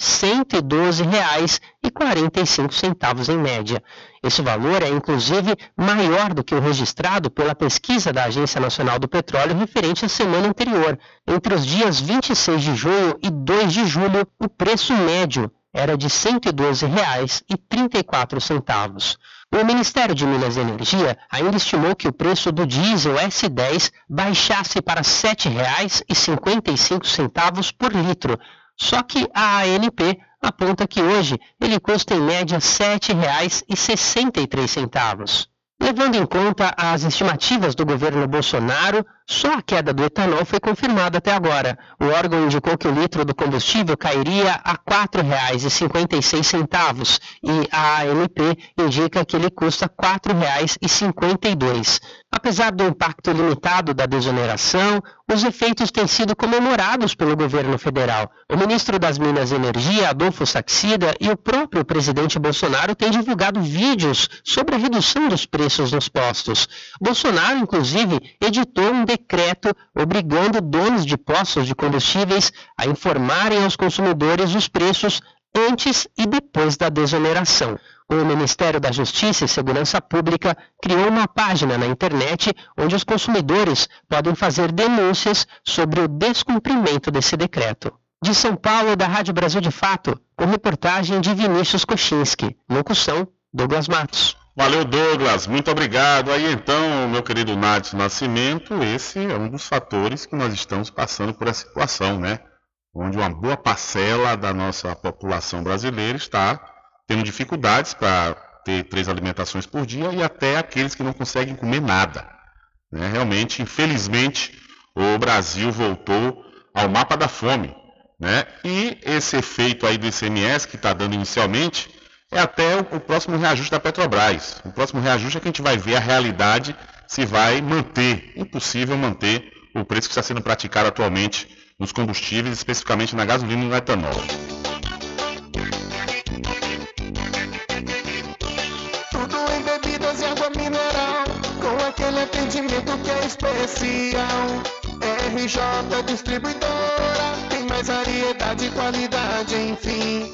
112,45 em média. Esse valor é inclusive maior do que o registrado pela pesquisa da Agência Nacional do Petróleo referente à semana anterior. Entre os dias 26 de junho e 2 de julho, o preço médio era de R$ 112,34. O Ministério de Minas e Energia ainda estimou que o preço do diesel S10 baixasse para R$ 7,55 por litro, Só que a ANP aponta que hoje ele custa em média R$ 7,63. Levando em conta as estimativas do governo Bolsonaro, só a queda do etanol foi confirmada até agora. O órgão indicou que o litro do combustível cairia a R$ 4,56 e a ANP indica que ele custa R$ 4,52. Apesar do impacto limitado da desoneração, os efeitos têm sido comemorados pelo governo federal. O ministro das Minas e Energia, Adolfo Saxida, e o próprio presidente Bolsonaro têm divulgado vídeos sobre a redução dos preços nos postos. Bolsonaro, inclusive, editou um decreto obrigando donos de postos de combustíveis a informarem aos consumidores os preços antes e depois da desoneração. O Ministério da Justiça e Segurança Pública criou uma página na internet onde os consumidores podem fazer denúncias sobre o descumprimento desse decreto. De São Paulo, da Rádio Brasil de Fato, com reportagem de Vinícius Kochinski. Locução, Douglas Matos. Valeu, Douglas. Muito obrigado. Aí então, meu querido Nádio Nascimento, esse é um dos fatores que nós estamos passando por essa situação, né? Onde uma boa parcela da nossa população brasileira está tendo dificuldades para ter três alimentações por dia e até aqueles que não conseguem comer nada. Né? Realmente, infelizmente, o Brasil voltou ao mapa da fome. Né? E esse efeito aí do ICMS que está dando inicialmente é até o, próximo reajuste da Petrobras. O próximo reajuste é que a gente vai ver a realidade se vai manter, impossível manter o preço que está sendo praticado atualmente nos combustíveis, especificamente na gasolina e no etanol. Tudo em bebidas e água mineral, com aquele atendimento que é especial. RJ Distribuidora, tem mais variedade e qualidade, enfim.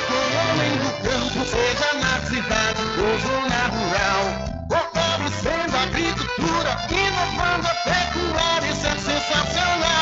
com o homem do campo, seja na cidade ou zona rural. Fortalecendo a agricultura, inovando a pecuária, isso é sensacional.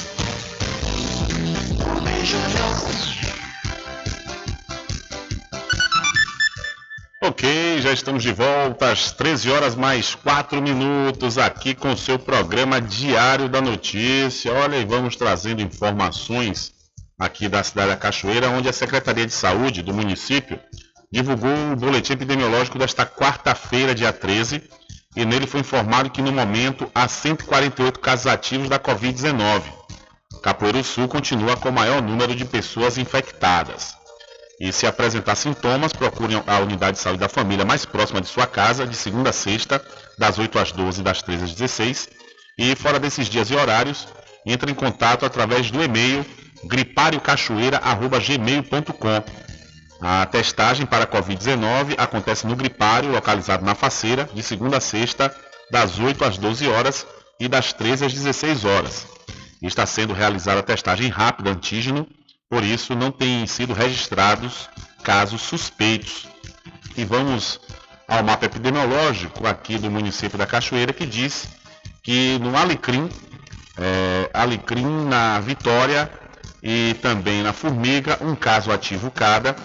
Ok, já estamos de volta às 13 horas mais 4 minutos aqui com o seu programa Diário da Notícia. Olha, e vamos trazendo informações aqui da cidade da Cachoeira, onde a Secretaria de Saúde do município divulgou o boletim epidemiológico desta quarta-feira, dia 13, e nele foi informado que no momento há 148 casos ativos da Covid-19. Capoeiro Sul continua com o maior número de pessoas infectadas. E se apresentar sintomas, procurem a unidade de saúde da família mais próxima de sua casa, de segunda a sexta, das 8 às 12 e das 13 às 16. E fora desses dias e horários, entre em contato através do e-mail gripariocachoeira.gmail.com. A testagem para a Covid-19 acontece no gripário, localizado na faceira, de segunda a sexta, das 8 às 12 horas e das 13 às 16 horas. Está sendo realizada a testagem rápida antígeno por isso não têm sido registrados casos suspeitos. E vamos ao mapa epidemiológico aqui do município da Cachoeira, que diz que no Alecrim, é, Alecrim na Vitória e também na Formiga, um caso ativo cada.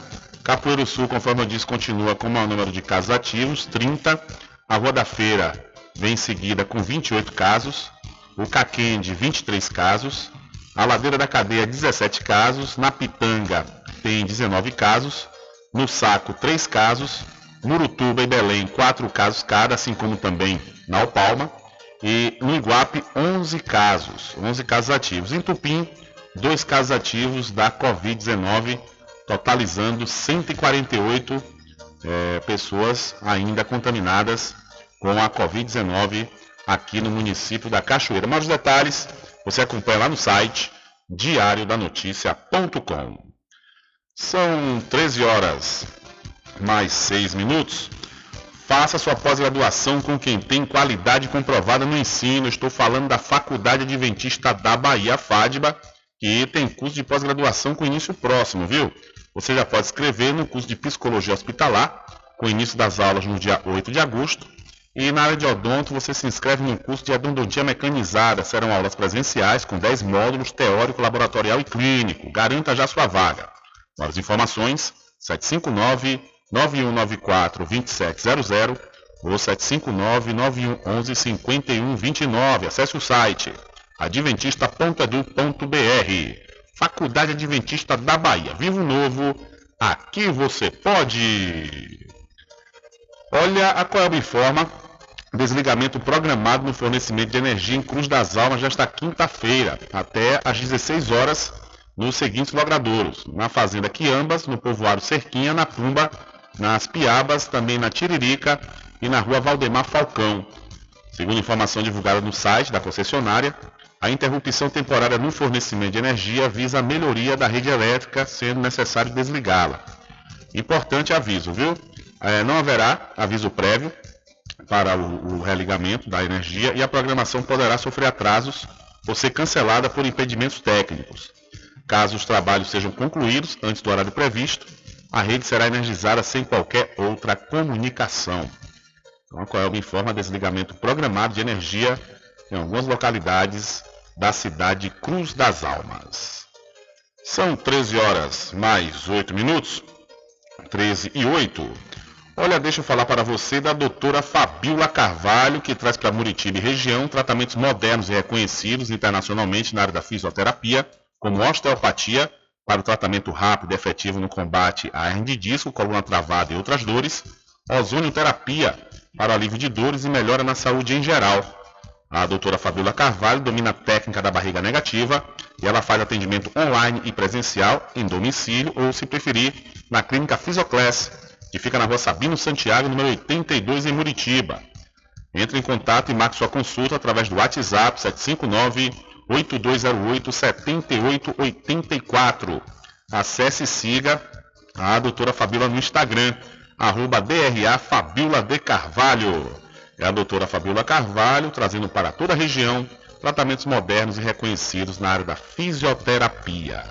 Capoeiro Sul, conforme eu disse, continua com o maior número de casos ativos, 30. A Rua da Feira vem em seguida com 28 casos. O Caquende, 23 casos. A Ladeira da Cadeia, 17 casos. Na Pitanga, tem 19 casos. No Saco, 3 casos. Murutuba e Belém, 4 casos cada, assim como também na Alpalma. E no Iguape, 11 casos. 11 casos ativos. Em Tupim, 2 casos ativos da Covid-19, totalizando 148 eh, pessoas ainda contaminadas com a Covid-19 aqui no município da Cachoeira. Mais detalhes você acompanha lá no site diariodanoticia.com. São 13 horas mais 6 minutos. Faça sua pós-graduação com quem tem qualidade comprovada no ensino. Estou falando da Faculdade Adventista da Bahia, FADBA, que tem curso de pós-graduação com início próximo, viu? Você já pode escrever no curso de Psicologia Hospitalar, com início das aulas no dia 8 de agosto. E na área de odonto, você se inscreve no curso de odontia mecanizada. Serão aulas presenciais com 10 módulos teórico, laboratorial e clínico. Garanta já sua vaga. Mais informações, 759-9194-2700 ou 759-9111-5129. Acesse o site adventista.edu.br. Faculdade Adventista da Bahia. Vivo Novo, aqui você pode! Olha, a Coelba informa desligamento programado no fornecimento de energia em Cruz das Almas nesta quinta-feira, até às 16 horas, nos seguintes logradouros. Na Fazenda Quiambas, no povoado Cerquinha, na Pumba, nas Piabas, também na Tiririca e na rua Valdemar Falcão. Segundo informação divulgada no site da concessionária, a interrupção temporária no fornecimento de energia visa a melhoria da rede elétrica, sendo necessário desligá-la. Importante aviso, viu? É, não haverá aviso prévio para o, o religamento da energia e a programação poderá sofrer atrasos ou ser cancelada por impedimentos técnicos. Caso os trabalhos sejam concluídos antes do horário previsto, a rede será energizada sem qualquer outra comunicação. Então, a Coelba informa desligamento programado de energia em algumas localidades da cidade de Cruz das Almas. São 13 horas mais 8 minutos. 13 e 8. Olha, deixa eu falar para você da doutora Fabiola Carvalho, que traz para Muritiba e região tratamentos modernos e reconhecidos internacionalmente na área da fisioterapia, como osteopatia, para o tratamento rápido e efetivo no combate à hernia de disco, coluna travada e outras dores, ozonioterapia, para alívio de dores e melhora na saúde em geral. A doutora Fabiola Carvalho domina a técnica da barriga negativa e ela faz atendimento online e presencial em domicílio ou, se preferir, na clínica Fisioclass, que fica na rua Sabino Santiago, número 82, em Muritiba. Entre em contato e marque sua consulta através do WhatsApp 759-8208-7884. Acesse e siga a doutora Fabiola no Instagram, arroba DRA Fabiola de Carvalho. É a doutora Fabiola Carvalho trazendo para toda a região tratamentos modernos e reconhecidos na área da fisioterapia.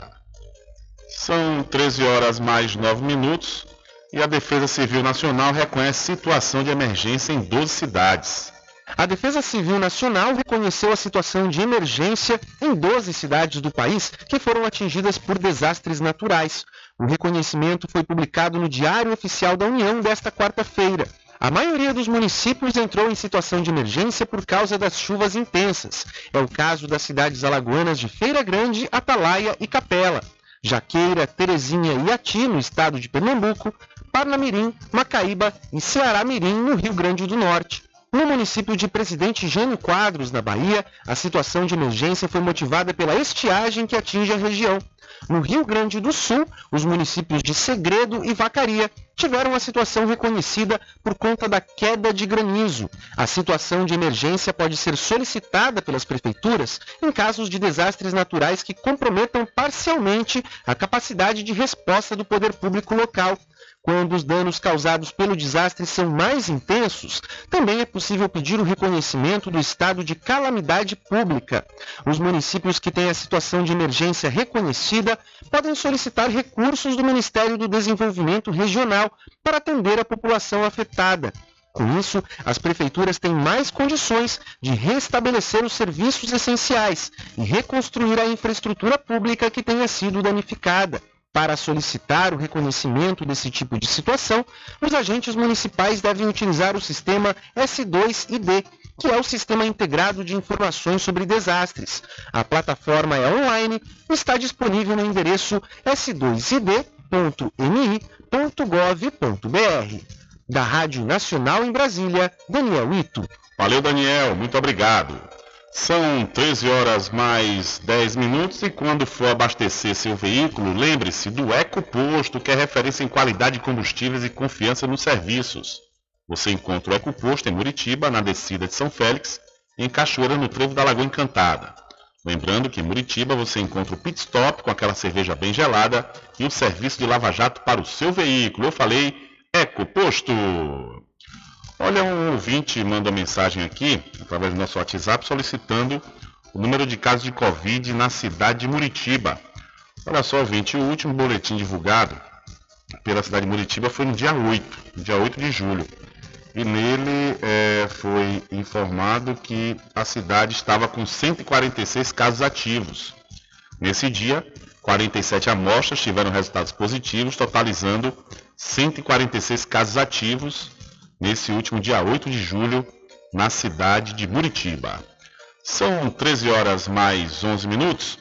São 13 horas mais 9 minutos e a Defesa Civil Nacional reconhece situação de emergência em 12 cidades. A Defesa Civil Nacional reconheceu a situação de emergência em 12 cidades do país que foram atingidas por desastres naturais. O reconhecimento foi publicado no Diário Oficial da União desta quarta-feira. A maioria dos municípios entrou em situação de emergência por causa das chuvas intensas. É o caso das cidades alagoanas de Feira Grande, Atalaia e Capela. Jaqueira, Terezinha e Ati, no estado de Pernambuco, Parnamirim, Macaíba e Ceará Mirim, no Rio Grande do Norte. No município de Presidente Gênio Quadros, na Bahia, a situação de emergência foi motivada pela estiagem que atinge a região. No Rio Grande do Sul, os municípios de Segredo e Vacaria tiveram a situação reconhecida por conta da queda de granizo. A situação de emergência pode ser solicitada pelas prefeituras em casos de desastres naturais que comprometam parcialmente a capacidade de resposta do poder público local. Quando os danos causados pelo desastre são mais intensos, também é possível pedir o reconhecimento do estado de calamidade pública. Os municípios que têm a situação de emergência reconhecida podem solicitar recursos do Ministério do Desenvolvimento Regional para atender a população afetada. Com isso, as prefeituras têm mais condições de restabelecer os serviços essenciais e reconstruir a infraestrutura pública que tenha sido danificada. Para solicitar o reconhecimento desse tipo de situação, os agentes municipais devem utilizar o sistema S2ID, que é o Sistema Integrado de Informações sobre Desastres. A plataforma é online e está disponível no endereço s2id.mi.gov.br. Da Rádio Nacional em Brasília, Daniel Ito. Valeu, Daniel. Muito obrigado. São 13 horas mais 10 minutos e quando for abastecer seu veículo, lembre-se do EcoPosto, que é referência em qualidade de combustíveis e confiança nos serviços. Você encontra o EcoPosto em Muritiba, na descida de São Félix, e em Cachoeira, no trevo da Lagoa Encantada. Lembrando que em Muritiba você encontra o pit stop com aquela cerveja bem gelada e o serviço de lava-jato para o seu veículo. Eu falei EcoPosto. Olha, um ouvinte manda mensagem aqui, através do nosso WhatsApp, solicitando o número de casos de Covid na cidade de Muritiba. Olha só, ouvinte, o último boletim divulgado pela cidade de Muritiba foi no dia 8, no dia 8 de julho. E nele é, foi informado que a cidade estava com 146 casos ativos. Nesse dia, 47 amostras tiveram resultados positivos, totalizando 146 casos ativos nesse último dia 8 de julho, na cidade de Muritiba. São 13 horas mais 11 minutos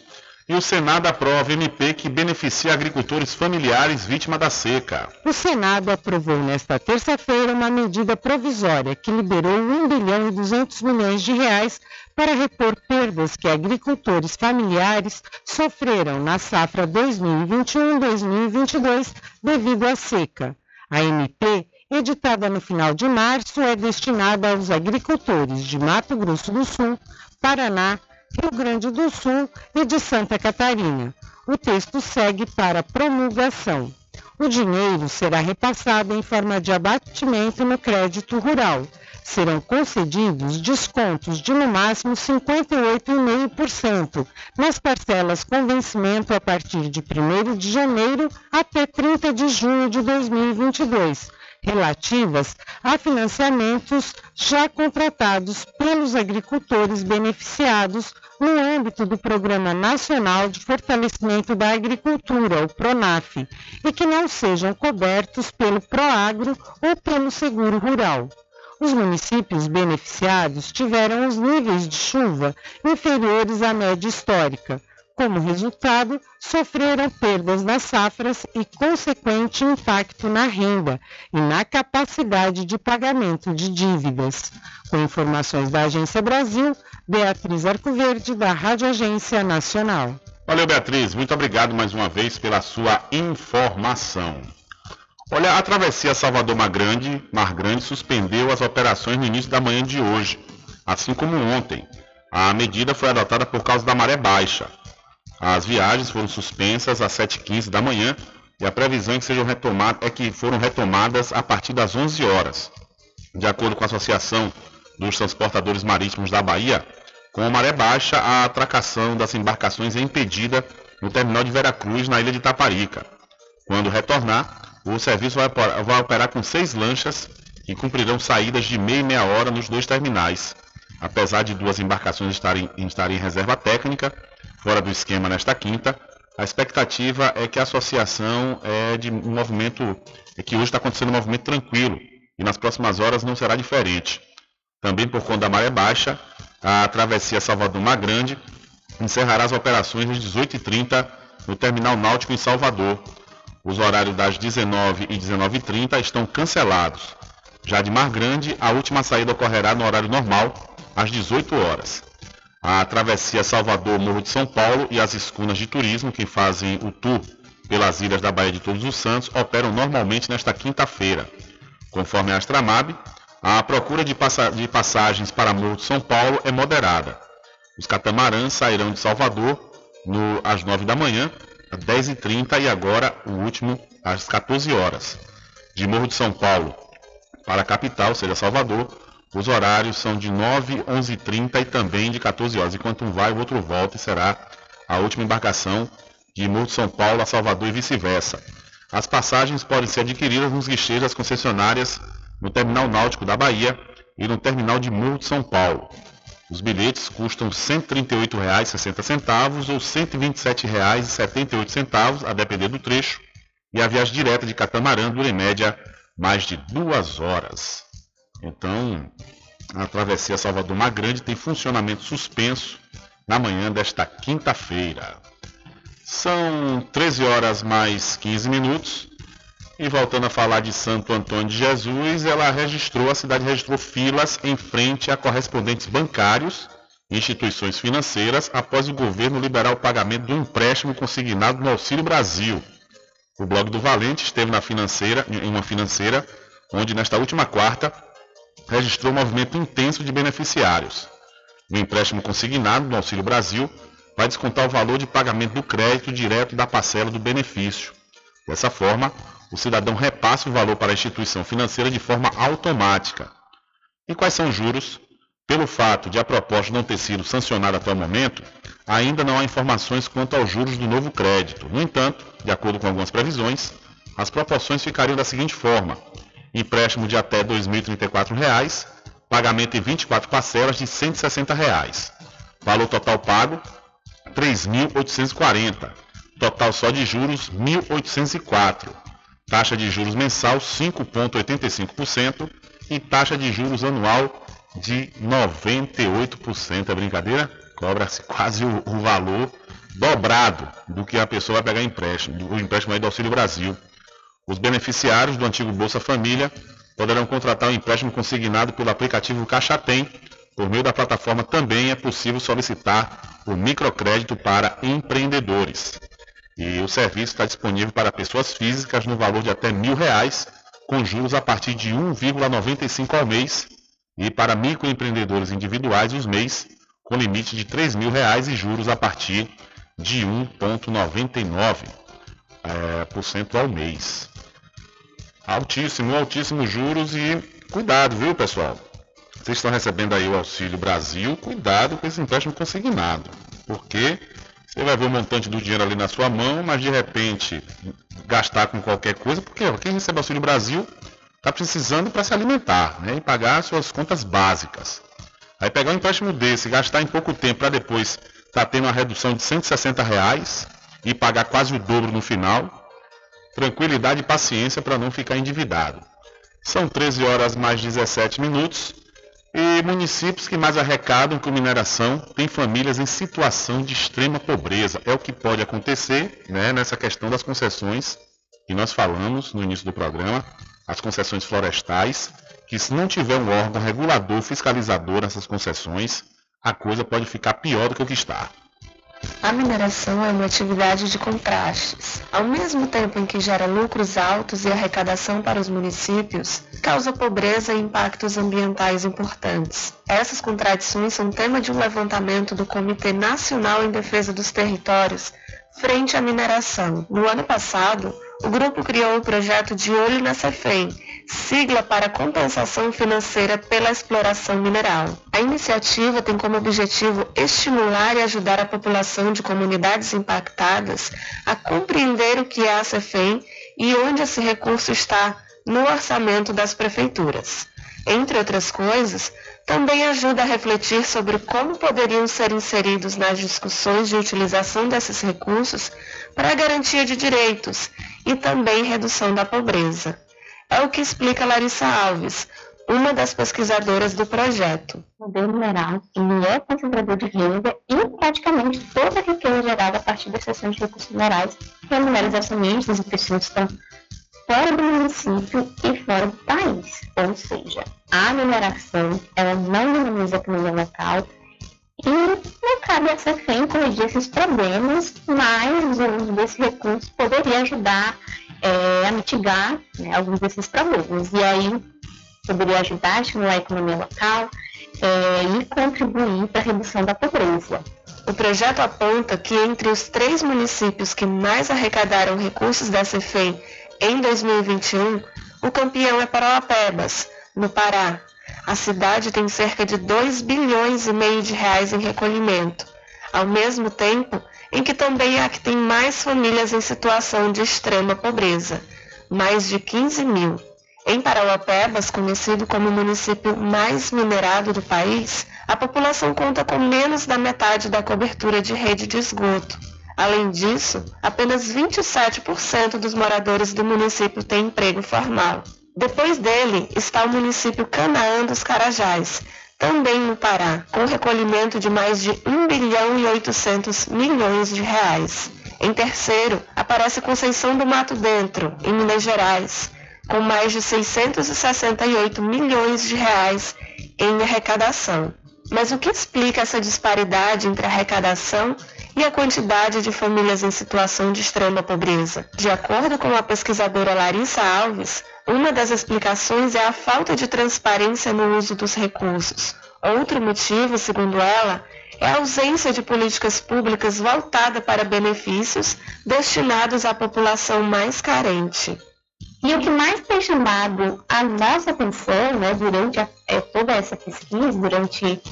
e o Senado aprova MP que beneficia agricultores familiares vítimas da seca. O Senado aprovou nesta terça-feira uma medida provisória que liberou 1 bilhão e 200 milhões de reais para repor perdas que agricultores familiares sofreram na safra 2021-2022 devido à seca. A MP editada no final de março, é destinada aos agricultores de Mato Grosso do Sul, Paraná, Rio Grande do Sul e de Santa Catarina. O texto segue para promulgação. O dinheiro será repassado em forma de abatimento no crédito rural, serão concedidos descontos de no máximo 58,5% nas parcelas com vencimento a partir de 1 de janeiro até 30 de junho de 2022 relativas a financiamentos já contratados pelos agricultores beneficiados no âmbito do Programa Nacional de Fortalecimento da Agricultura, o PRONAF, e que não sejam cobertos pelo PROAGRO ou pelo Seguro Rural. Os municípios beneficiados tiveram os níveis de chuva inferiores à média histórica. Como resultado, sofreram perdas nas safras e consequente impacto na renda e na capacidade de pagamento de dívidas. Com informações da Agência Brasil, Beatriz Arcoverde, da Rádio Agência Nacional. Valeu, Beatriz. Muito obrigado mais uma vez pela sua informação. Olha, a travessia Salvador-Mar Grande, Mar Grande suspendeu as operações no início da manhã de hoje, assim como ontem. A medida foi adotada por causa da maré baixa. As viagens foram suspensas às 7h15 da manhã e a previsão é que, sejam retomadas, é que foram retomadas a partir das 11 horas. De acordo com a Associação dos Transportadores Marítimos da Bahia, com a maré baixa, a atracação das embarcações é impedida no terminal de Veracruz, na ilha de Taparica. Quando retornar, o serviço vai, operar com seis lanchas que cumprirão saídas de meia e meia hora nos dois terminais. Apesar de duas embarcações estarem, estarem em reserva técnica, fora do esquema nesta quinta. A expectativa é que a associação é de um movimento, é que hoje está acontecendo um movimento tranquilo e nas próximas horas não será diferente. Também por conta da maré baixa, a travessia Salvador-Mar Grande encerrará as operações às 18h30 no Terminal Náutico em Salvador. Os horários das 19 e 19h30 estão cancelados. Já de Mar Grande, a última saída ocorrerá no horário normal, às 18 horas. A travessia Salvador Morro de São Paulo e as escunas de turismo que fazem o tour pelas ilhas da Baía de Todos os Santos operam normalmente nesta quinta-feira. Conforme a Astramab, a procura de, passa de passagens para Morro de São Paulo é moderada. Os catamarãs sairão de Salvador no, às 9 da manhã, às 10h30 e agora o último às 14 horas. De Morro de São Paulo para a capital, seja, Salvador, os horários são de 9, 11h30 e também de 14 horas. Enquanto um vai, o outro volta e será a última embarcação de Morro São Paulo a Salvador e vice-versa. As passagens podem ser adquiridas nos guichês das concessionárias no Terminal Náutico da Bahia e no Terminal de Morro de São Paulo. Os bilhetes custam R$ 138,60 ou R$ 127,78, a depender do trecho, e a viagem direta de catamarã dura em média mais de duas horas. Então, a travessia Salvador Mar Grande tem funcionamento suspenso na manhã desta quinta-feira. São 13 horas mais 15 minutos. E voltando a falar de Santo Antônio de Jesus, ela registrou, a cidade registrou filas em frente a correspondentes bancários e instituições financeiras após o governo liberar o pagamento do empréstimo consignado no Auxílio Brasil. O blog do Valente esteve na financeira, em uma financeira, onde nesta última quarta registrou um movimento intenso de beneficiários. O empréstimo consignado do Auxílio Brasil vai descontar o valor de pagamento do crédito direto da parcela do benefício. Dessa forma, o cidadão repassa o valor para a instituição financeira de forma automática. E quais são os juros? Pelo fato de a proposta não ter sido sancionada até o momento, ainda não há informações quanto aos juros do novo crédito. No entanto, de acordo com algumas previsões, as proporções ficariam da seguinte forma: empréstimo de até R$ 2.034, pagamento em 24 parcelas de 160 reais. Valor total pago R$ 3.840. Total só de juros R$ 1.804. Taxa de juros mensal 5,85% e taxa de juros anual de 98%. É brincadeira? Cobra-se quase o, o, valor dobrado do que a pessoa vai pegar empréstimo, o empréstimo aí do Auxílio Brasil. Os beneficiários do antigo Bolsa Família poderão contratar um empréstimo consignado pelo aplicativo Caixa Tem. Por meio da plataforma também é possível solicitar o microcrédito para empreendedores. E o serviço está disponível para pessoas físicas no valor de até mil reais, com juros a partir de 1,95 ao mês, e para microempreendedores individuais os mês com limite de 3 mil reais e juros a partir de 1,99 é, por cento ao mês altíssimo, altíssimos juros e cuidado, viu pessoal? vocês estão recebendo aí o Auxílio Brasil, cuidado com esse empréstimo consignado, porque você vai ver o montante do dinheiro ali na sua mão, mas de repente gastar com qualquer coisa, porque quem recebe Auxílio Brasil está precisando para se alimentar né, e pagar suas contas básicas. Aí pegar um empréstimo desse, gastar em pouco tempo para depois estar tá tendo uma redução de 160 reais e pagar quase o dobro no final, tranquilidade e paciência para não ficar endividado. São 13 horas mais 17 minutos. E municípios que mais arrecadam com mineração têm famílias em situação de extrema pobreza. É o que pode acontecer né, nessa questão das concessões que nós falamos no início do programa, as concessões florestais, que se não tiver um órgão regulador, fiscalizador nessas concessões, a coisa pode ficar pior do que o que está. A mineração é uma atividade de contrastes. Ao mesmo tempo em que gera lucros altos e arrecadação para os municípios, causa pobreza e impactos ambientais importantes. Essas contradições são tema de um levantamento do Comitê Nacional em Defesa dos Territórios frente à mineração. No ano passado, o grupo criou o projeto de Olho na Cefem, sigla para compensação financeira pela exploração mineral. A iniciativa tem como objetivo estimular e ajudar a população de comunidades impactadas a compreender o que é a Cefem e onde esse recurso está no orçamento das prefeituras. Entre outras coisas, também ajuda a refletir sobre como poderiam ser inseridos nas discussões de utilização desses recursos para a garantia de direitos e também redução da pobreza. É o que explica Larissa Alves, uma das pesquisadoras do projeto. O bem mineral ele é concentrador de renda e praticamente toda a riqueza gerada a partir da extração de recursos minerais remunera as sementes das pessoas estão fora do município e fora do país. Ou seja, a mineração ela não dinamiza a economia local e não cabe a CEFEM corrigir esses problemas, mas o uso desse recurso poderia ajudar é, a mitigar né, alguns desses problemas. E aí poderia ajudar a estimular a economia local é, e contribuir para a redução da pobreza. O projeto aponta que entre os três municípios que mais arrecadaram recursos da CEFEM em 2021, o campeão é Parauapebas, no Pará. A cidade tem cerca de 2 bilhões e meio de reais em recolhimento, ao mesmo tempo em que também é a que tem mais famílias em situação de extrema pobreza, mais de 15 mil. Em Parauapebas, conhecido como o município mais minerado do país, a população conta com menos da metade da cobertura de rede de esgoto. Além disso, apenas 27% dos moradores do município têm emprego formal. Depois dele está o município Canaã dos Carajás, também no Pará, com recolhimento de mais de 1 bilhão e 800 milhões de reais. Em terceiro, aparece Conceição do Mato Dentro, em Minas Gerais, com mais de 668 milhões de reais em arrecadação. Mas o que explica essa disparidade entre a arrecadação e a quantidade de famílias em situação de extrema pobreza? De acordo com a pesquisadora Larissa Alves, uma das explicações é a falta de transparência no uso dos recursos. Outro motivo, segundo ela, é a ausência de políticas públicas voltada para benefícios destinados à população mais carente. E o que mais tem chamado a nossa atenção né, durante a, é, toda essa pesquisa, durante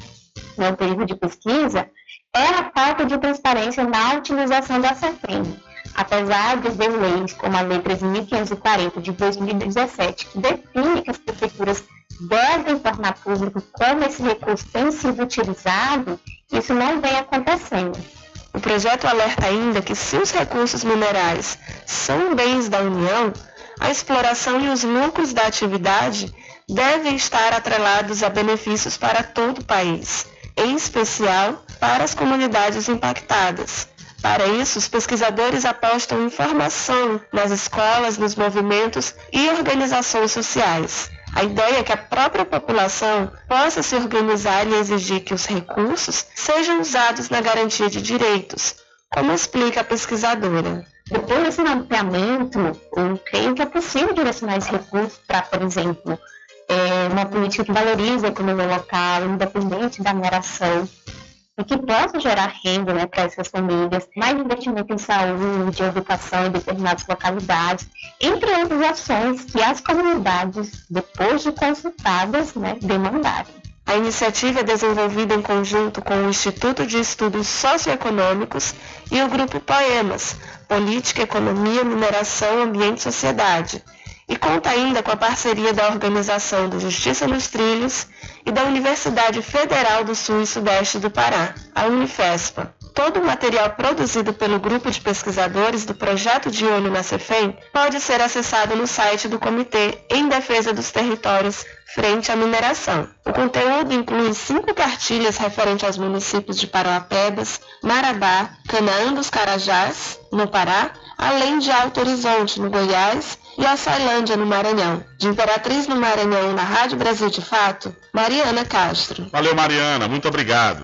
né, o período de pesquisa, é a falta de transparência na utilização da CEFEM apesar de haver leis como a Lei 13.540 de 2017, que define que as prefeituras devem tornar público como esse recurso tem sido utilizado, isso não vem acontecendo. O projeto alerta ainda que se os recursos minerais são bens da União, a exploração e os lucros da atividade devem estar atrelados a benefícios para todo o país, em especial para as comunidades impactadas para isso, os pesquisadores apostam em formação nas escolas, nos movimentos e organizações sociais. A ideia é que a própria população possa se organizar e exigir que os recursos sejam usados na garantia de direitos, como explica a pesquisadora. Depois desse mapeamento, eu creio que é possível direcionar esse recurso para, por exemplo, é, uma política que valorize a economia local, independente da mineração, e que possa gerar renda né, para essas famílias, mais investimento em saúde, educação em determinadas localidades, entre outras ações que as comunidades, depois de consultadas, né, demandarem. A iniciativa é desenvolvida em conjunto com o Instituto de Estudos Socioeconômicos e o Grupo Poemas, Política, Economia, Mineração, Ambiente e Sociedade, e conta ainda com a parceria da Organização do Justiça nos Trilhos e da Universidade Federal do Sul e Sudeste do Pará, a Unifespa. Todo o material produzido pelo grupo de pesquisadores do projeto de olho na Cefem pode ser acessado no site do Comitê em Defesa dos Territórios frente à mineração. O conteúdo inclui cinco cartilhas referentes aos municípios de Parauapebas, Marabá, Canaã dos Carajás, no Pará, além de Alto Horizonte, no Goiás, e Açailândia, no Maranhão. De Imperatriz no Maranhão, na Rádio Brasil de Fato, Mariana Castro. Valeu, Mariana. Muito obrigado.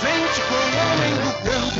com o homem do campo.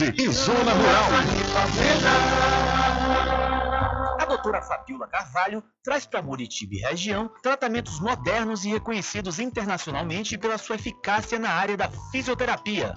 e Zona Rural. A doutora Fabiola Carvalho traz para Muritiba e região tratamentos modernos e reconhecidos internacionalmente pela sua eficácia na área da fisioterapia.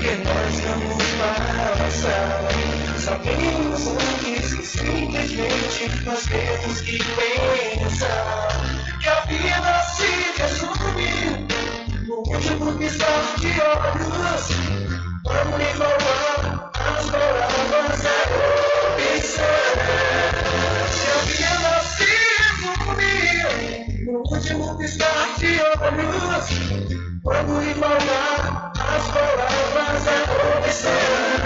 que nós vamos passar. Sabemos antes que simplesmente nós temos que pensar que a vida se resume no último piscar de olhos. Vamos igualar a as palavras é observar. No último piscar de olhos. Quando embalar as palavras é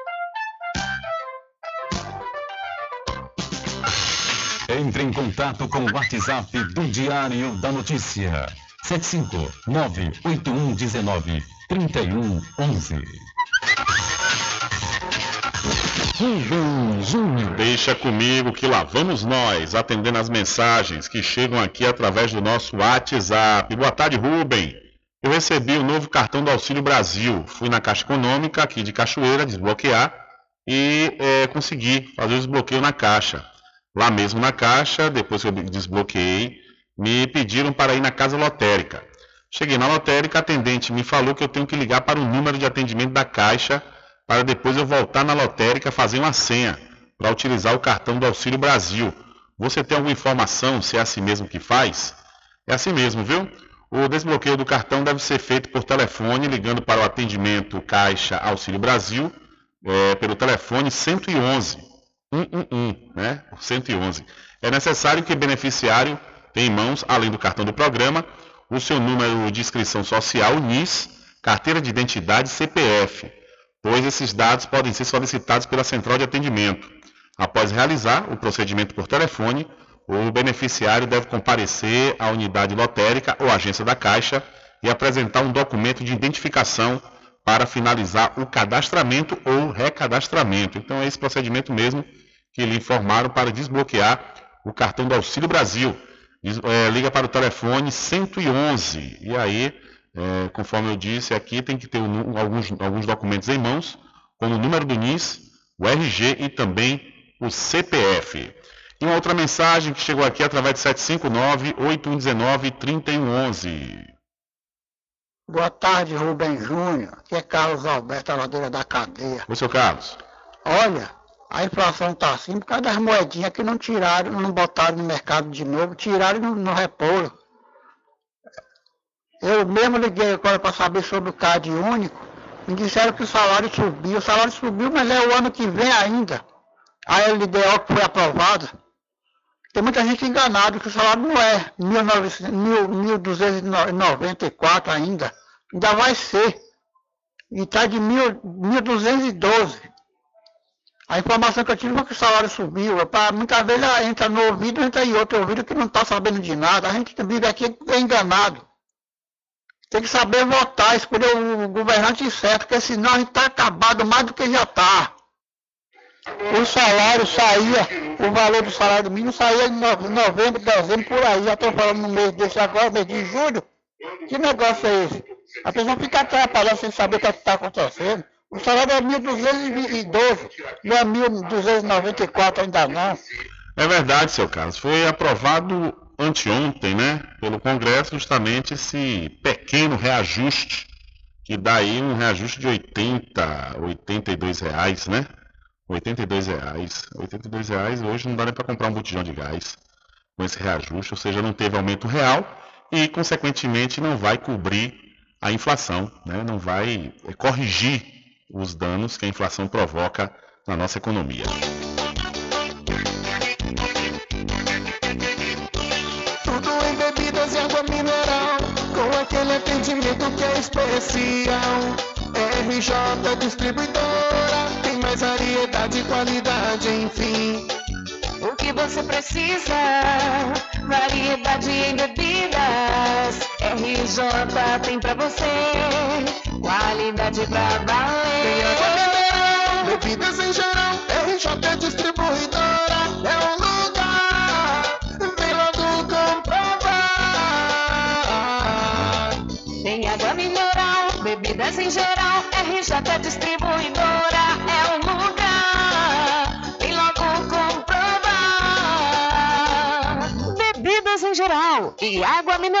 Entre em contato com o WhatsApp do Diário da Notícia. 759-8119-3111. Deixa comigo que lá vamos nós, atendendo as mensagens que chegam aqui através do nosso WhatsApp. Boa tarde, Rubem. Eu recebi o novo cartão do Auxílio Brasil. Fui na Caixa Econômica aqui de Cachoeira desbloquear e é, consegui fazer o desbloqueio na Caixa. Lá mesmo na Caixa, depois que eu desbloqueei, me pediram para ir na Casa Lotérica. Cheguei na lotérica, a atendente me falou que eu tenho que ligar para o número de atendimento da Caixa para depois eu voltar na lotérica fazer uma senha para utilizar o cartão do Auxílio Brasil. Você tem alguma informação se é assim mesmo que faz? É assim mesmo, viu? O desbloqueio do cartão deve ser feito por telefone, ligando para o atendimento Caixa Auxílio Brasil, é, pelo telefone 111, 111, né? 111. É necessário que o beneficiário tenha em mãos, além do cartão do programa, o seu número de inscrição social, NIS, carteira de identidade CPF, pois esses dados podem ser solicitados pela central de atendimento. Após realizar o procedimento por telefone, o beneficiário deve comparecer à unidade lotérica ou agência da Caixa e apresentar um documento de identificação para finalizar o cadastramento ou recadastramento. Então é esse procedimento mesmo que lhe informaram para desbloquear o cartão do Auxílio Brasil. É, liga para o telefone 111 e aí, é, conforme eu disse aqui, tem que ter nu- alguns, alguns documentos em mãos, como o número do NIS, o RG e também o CPF. E uma outra mensagem que chegou aqui através de 759-8119-3111. Boa tarde, Rubem Júnior. Aqui é Carlos Alberto, a ladeira da cadeia. Ô, seu Carlos. Olha, a inflação está assim por causa das moedinhas que não tiraram, não botaram no mercado de novo, tiraram no, no repolho. Eu mesmo liguei agora para saber sobre o CAD único. Me disseram que o salário subiu. O salário subiu, mas é o ano que vem ainda. A LDO que foi aprovada. Tem muita gente enganada que o salário não é 1900 mil- 1.294 ainda. Ainda vai ser. E está de mil- 1.212. A informação que eu tive foi que o salário subiu. Muitas vezes entra no ouvido, entra em outro ouvido que não está sabendo de nada. A gente vive aqui é enganado. Tem que saber votar, escolher o governante certo, porque senão a gente está acabado mais do que já está. O salário saía, o valor do salário mínimo saía em no- novembro, dezembro, por aí. Já estou falando no mês desse agora, mês de julho. Que negócio é esse? A pessoa fica atrapalhada sem saber o que está acontecendo. O salário é 1.212, não é 1.294 ainda não. É verdade, seu Carlos. Foi aprovado anteontem, né, pelo Congresso, justamente esse pequeno reajuste, que dá aí um reajuste de 80, 82 reais, né? 82 reais. 82 reais hoje não dá nem para comprar um botijão de gás com esse reajuste, ou seja, não teve aumento real e, consequentemente, não vai cobrir a inflação, né? não vai é, corrigir os danos que a inflação provoca na nossa economia. Tudo em bebidas e água mineral, com aquele atendimento que é especial. RJ Distribuidora, tem mais variedade e qualidade, enfim. O que você precisa? Variedade em bebidas. RJ tem pra você. Qualidade pra valer. Tem água mineral, bebidas em geral. RJ Distribuidora é o lugar. Vem logo comprovar. Tem água mineral, bebidas em geral. RJ Distribuidora é o lugar. Vem logo comprovar. Bebidas em geral e água mineral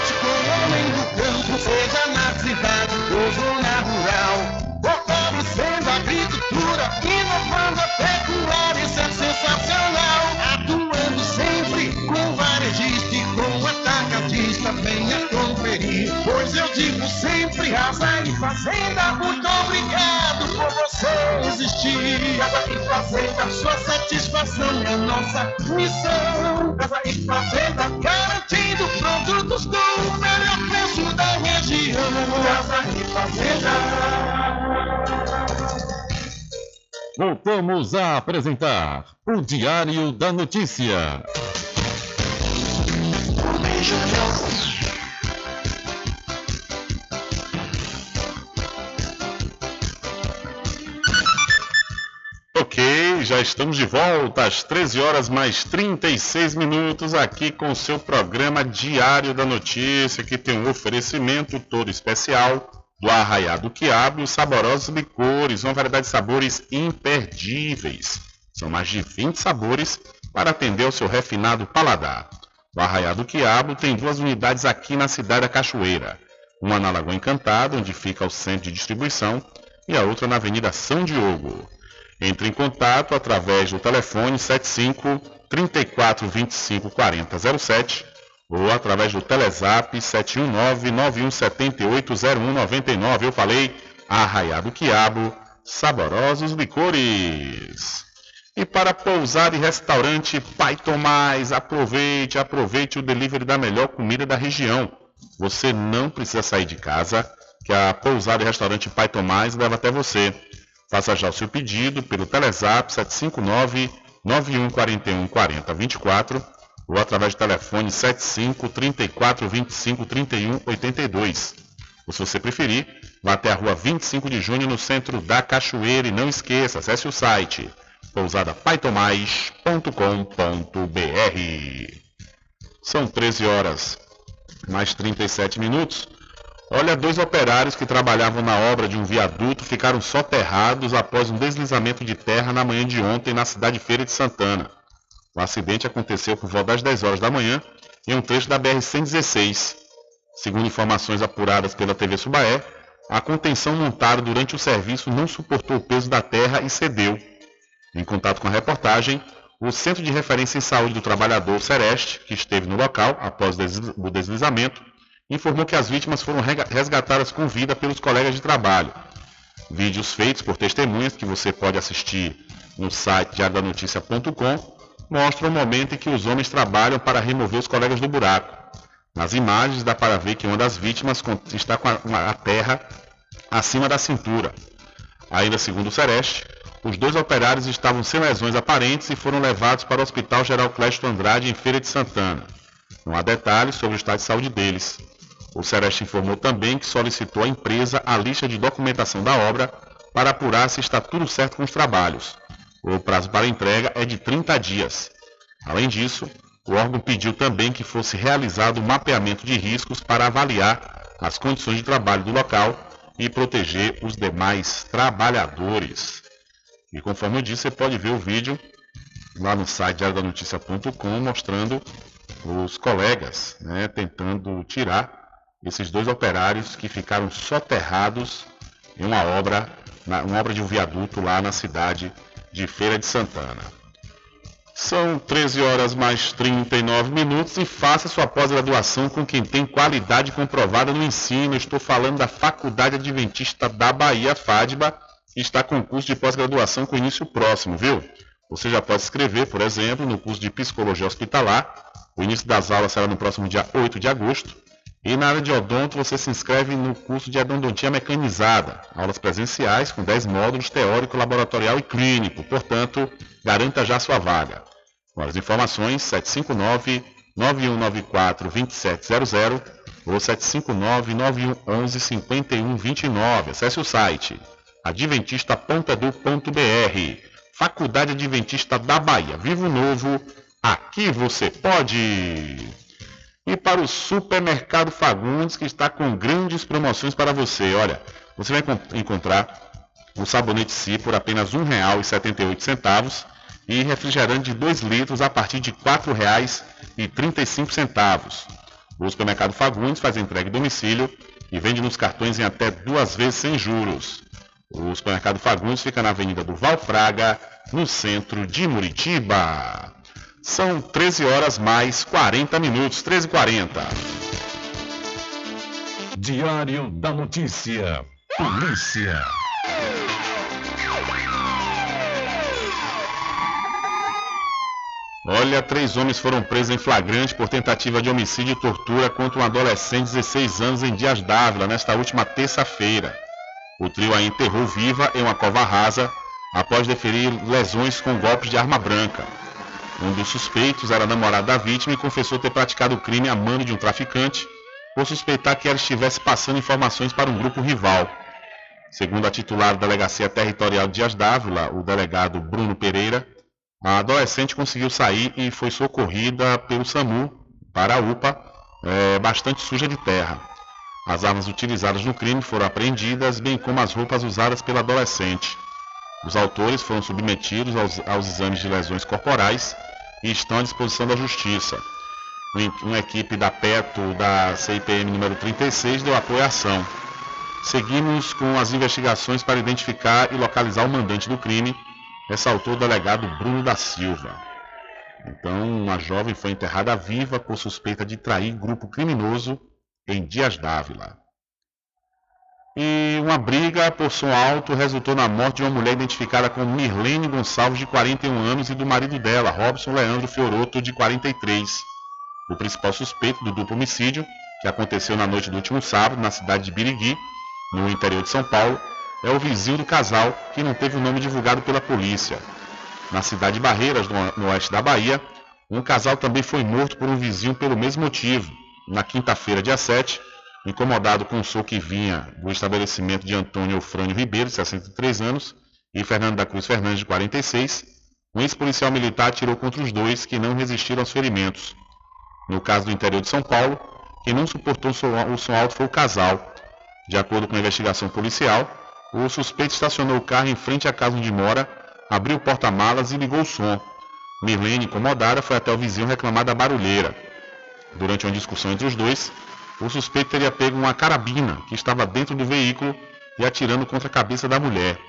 com o homem do campo, seja na cidade ou zona rural. Fortalecendo a agricultura, inovando a pecuária, isso é sensacional. Atuando sempre com varejista e com atacadista, venha conferir. Pois eu digo sempre, Casa e Fazenda, muito obrigado por você existir. Casa e Fazenda, sua satisfação é nossa missão. Casa e Fazenda, garantindo Casa e Fazenda. Voltamos a apresentar o Diário da Notícia. Ok, já estamos de volta às 13 horas mais 36 minutos aqui com o seu programa Diário da Notícia, que tem um oferecimento todo especial do Arraiado Quiabo os saborosos licores, uma variedade de sabores imperdíveis. São mais de 20 sabores para atender ao seu refinado paladar. O Arraiado Quiabo tem duas unidades aqui na cidade da Cachoeira. Uma na Lagoa Encantada, onde fica o centro de distribuição, e a outra na Avenida São Diogo. Entre em contato através do telefone 75 34 25 40 07 ou através do Telezap 719 9178 0199. Eu falei Arraiado Quiabo, saborosos licores. E para pousar e restaurante Pai Tomás, aproveite, aproveite o delivery da melhor comida da região. Você não precisa sair de casa, que a pousada e restaurante Pai Tomás leva até você. Faça já o seu pedido pelo Telezap 759 9141 4024 ou através do telefone 75 34 25 31 82. Ou se você preferir, vá até a rua 25 de junho no centro da Cachoeira e não esqueça, acesse o site pousadapaitomais.com.br. São 13 horas mais 37 minutos. Olha, dois operários que trabalhavam na obra de um viaduto ficaram soterrados após um deslizamento de terra na manhã de ontem na cidade Feira de Santana. O acidente aconteceu por volta das 10 horas da manhã em um trecho da BR-116. Segundo informações apuradas pela TV Subaé, a contenção montada durante o serviço não suportou o peso da terra e cedeu. Em contato com a reportagem, o Centro de Referência em Saúde do Trabalhador, Sereste, que esteve no local após o deslizamento, informou que as vítimas foram resgatadas com vida pelos colegas de trabalho. Vídeos feitos por testemunhas que você pode assistir no site diariodanoticia.com mostram o momento em que os homens trabalham para remover os colegas do buraco. Nas imagens dá para ver que uma das vítimas está com a terra acima da cintura. Ainda segundo o Sereste, os dois operários estavam sem lesões aparentes e foram levados para o Hospital Geral Clésto Andrade em Feira de Santana. Não há detalhes sobre o estado de saúde deles. O Sereste informou também que solicitou à empresa a lista de documentação da obra para apurar se está tudo certo com os trabalhos. O prazo para entrega é de 30 dias. Além disso, o órgão pediu também que fosse realizado um mapeamento de riscos para avaliar as condições de trabalho do local e proteger os demais trabalhadores. E conforme eu disse, você pode ver o vídeo lá no site diariodanoticia.com mostrando os colegas né, tentando tirar esses dois operários que ficaram soterrados em uma obra, uma obra de um viaduto lá na cidade de Feira de Santana. São 13 horas mais 39 minutos e faça sua pós-graduação com quem tem qualidade comprovada no ensino. Estou falando da Faculdade Adventista da Bahia, FADBA, que está com curso de pós-graduação com início próximo, viu? Você já pode escrever, por exemplo, no curso de Psicologia Hospitalar. O início das aulas será no próximo dia 8 de agosto. E na área de odonto você se inscreve no curso de endodontia mecanizada, aulas presenciais com 10 módulos teórico, laboratorial e clínico. Portanto, garanta já sua vaga. Com as informações 759 9194 2700 ou 759 9111 5129. Acesse o site adventista.edu.br. Faculdade Adventista da Bahia. Vivo Novo, aqui você pode! E para o Supermercado Fagundes, que está com grandes promoções para você. Olha, você vai encontrar o sabonete Si por apenas R$ 1,78 e refrigerante de 2 litros a partir de R$ 4,35. O Supermercado Fagundes faz entrega em domicílio e vende nos cartões em até duas vezes sem juros. O Supermercado Fagundes fica na Avenida do Valfraga, no centro de Muritiba. São 13 horas mais 40 minutos, 13 e 40. Diário da Notícia. Polícia. Olha, três homens foram presos em flagrante por tentativa de homicídio e tortura contra um adolescente de 16 anos em Dias d'Ávila nesta última terça-feira. O trio a enterrou viva em uma cova rasa após deferir lesões com golpes de arma branca. Um dos suspeitos era namorado da vítima e confessou ter praticado o crime a mando de um traficante por suspeitar que ela estivesse passando informações para um grupo rival. Segundo a titular da Delegacia Territorial de Dias Dávila, o delegado Bruno Pereira, a adolescente conseguiu sair e foi socorrida pelo SAMU para a UPA, é, bastante suja de terra. As armas utilizadas no crime foram apreendidas, bem como as roupas usadas pela adolescente. Os autores foram submetidos aos, aos exames de lesões corporais e estão à disposição da Justiça. Uma equipe da PETO da CIPM número 36 deu apoio à ação. Seguimos com as investigações para identificar e localizar o mandante do crime, ressaltou o delegado Bruno da Silva. Então, uma jovem foi enterrada viva por suspeita de trair grupo criminoso em Dias Dávila. E uma briga por som alto resultou na morte de uma mulher identificada como Mirlene Gonçalves, de 41 anos, e do marido dela, Robson Leandro Fioroto, de 43. O principal suspeito do duplo homicídio, que aconteceu na noite do último sábado, na cidade de Birigui, no interior de São Paulo, é o vizinho do casal, que não teve o nome divulgado pela polícia. Na cidade de Barreiras, no oeste da Bahia, um casal também foi morto por um vizinho pelo mesmo motivo. Na quinta-feira, dia 7, incomodado com o som que vinha do estabelecimento de Antônio Eufrânio Ribeiro, de 63 anos, e Fernando da Cruz Fernandes, de 46, um ex-policial militar atirou contra os dois que não resistiram aos ferimentos. No caso do interior de São Paulo, quem não suportou o som alto foi o casal. De acordo com a investigação policial, o suspeito estacionou o carro em frente à casa onde mora, abriu o porta-malas e ligou o som. Mirlene, incomodada, foi até o vizinho reclamar da barulheira. Durante uma discussão entre os dois, o suspeito teria pego uma carabina que estava dentro do veículo e atirando contra a cabeça da mulher.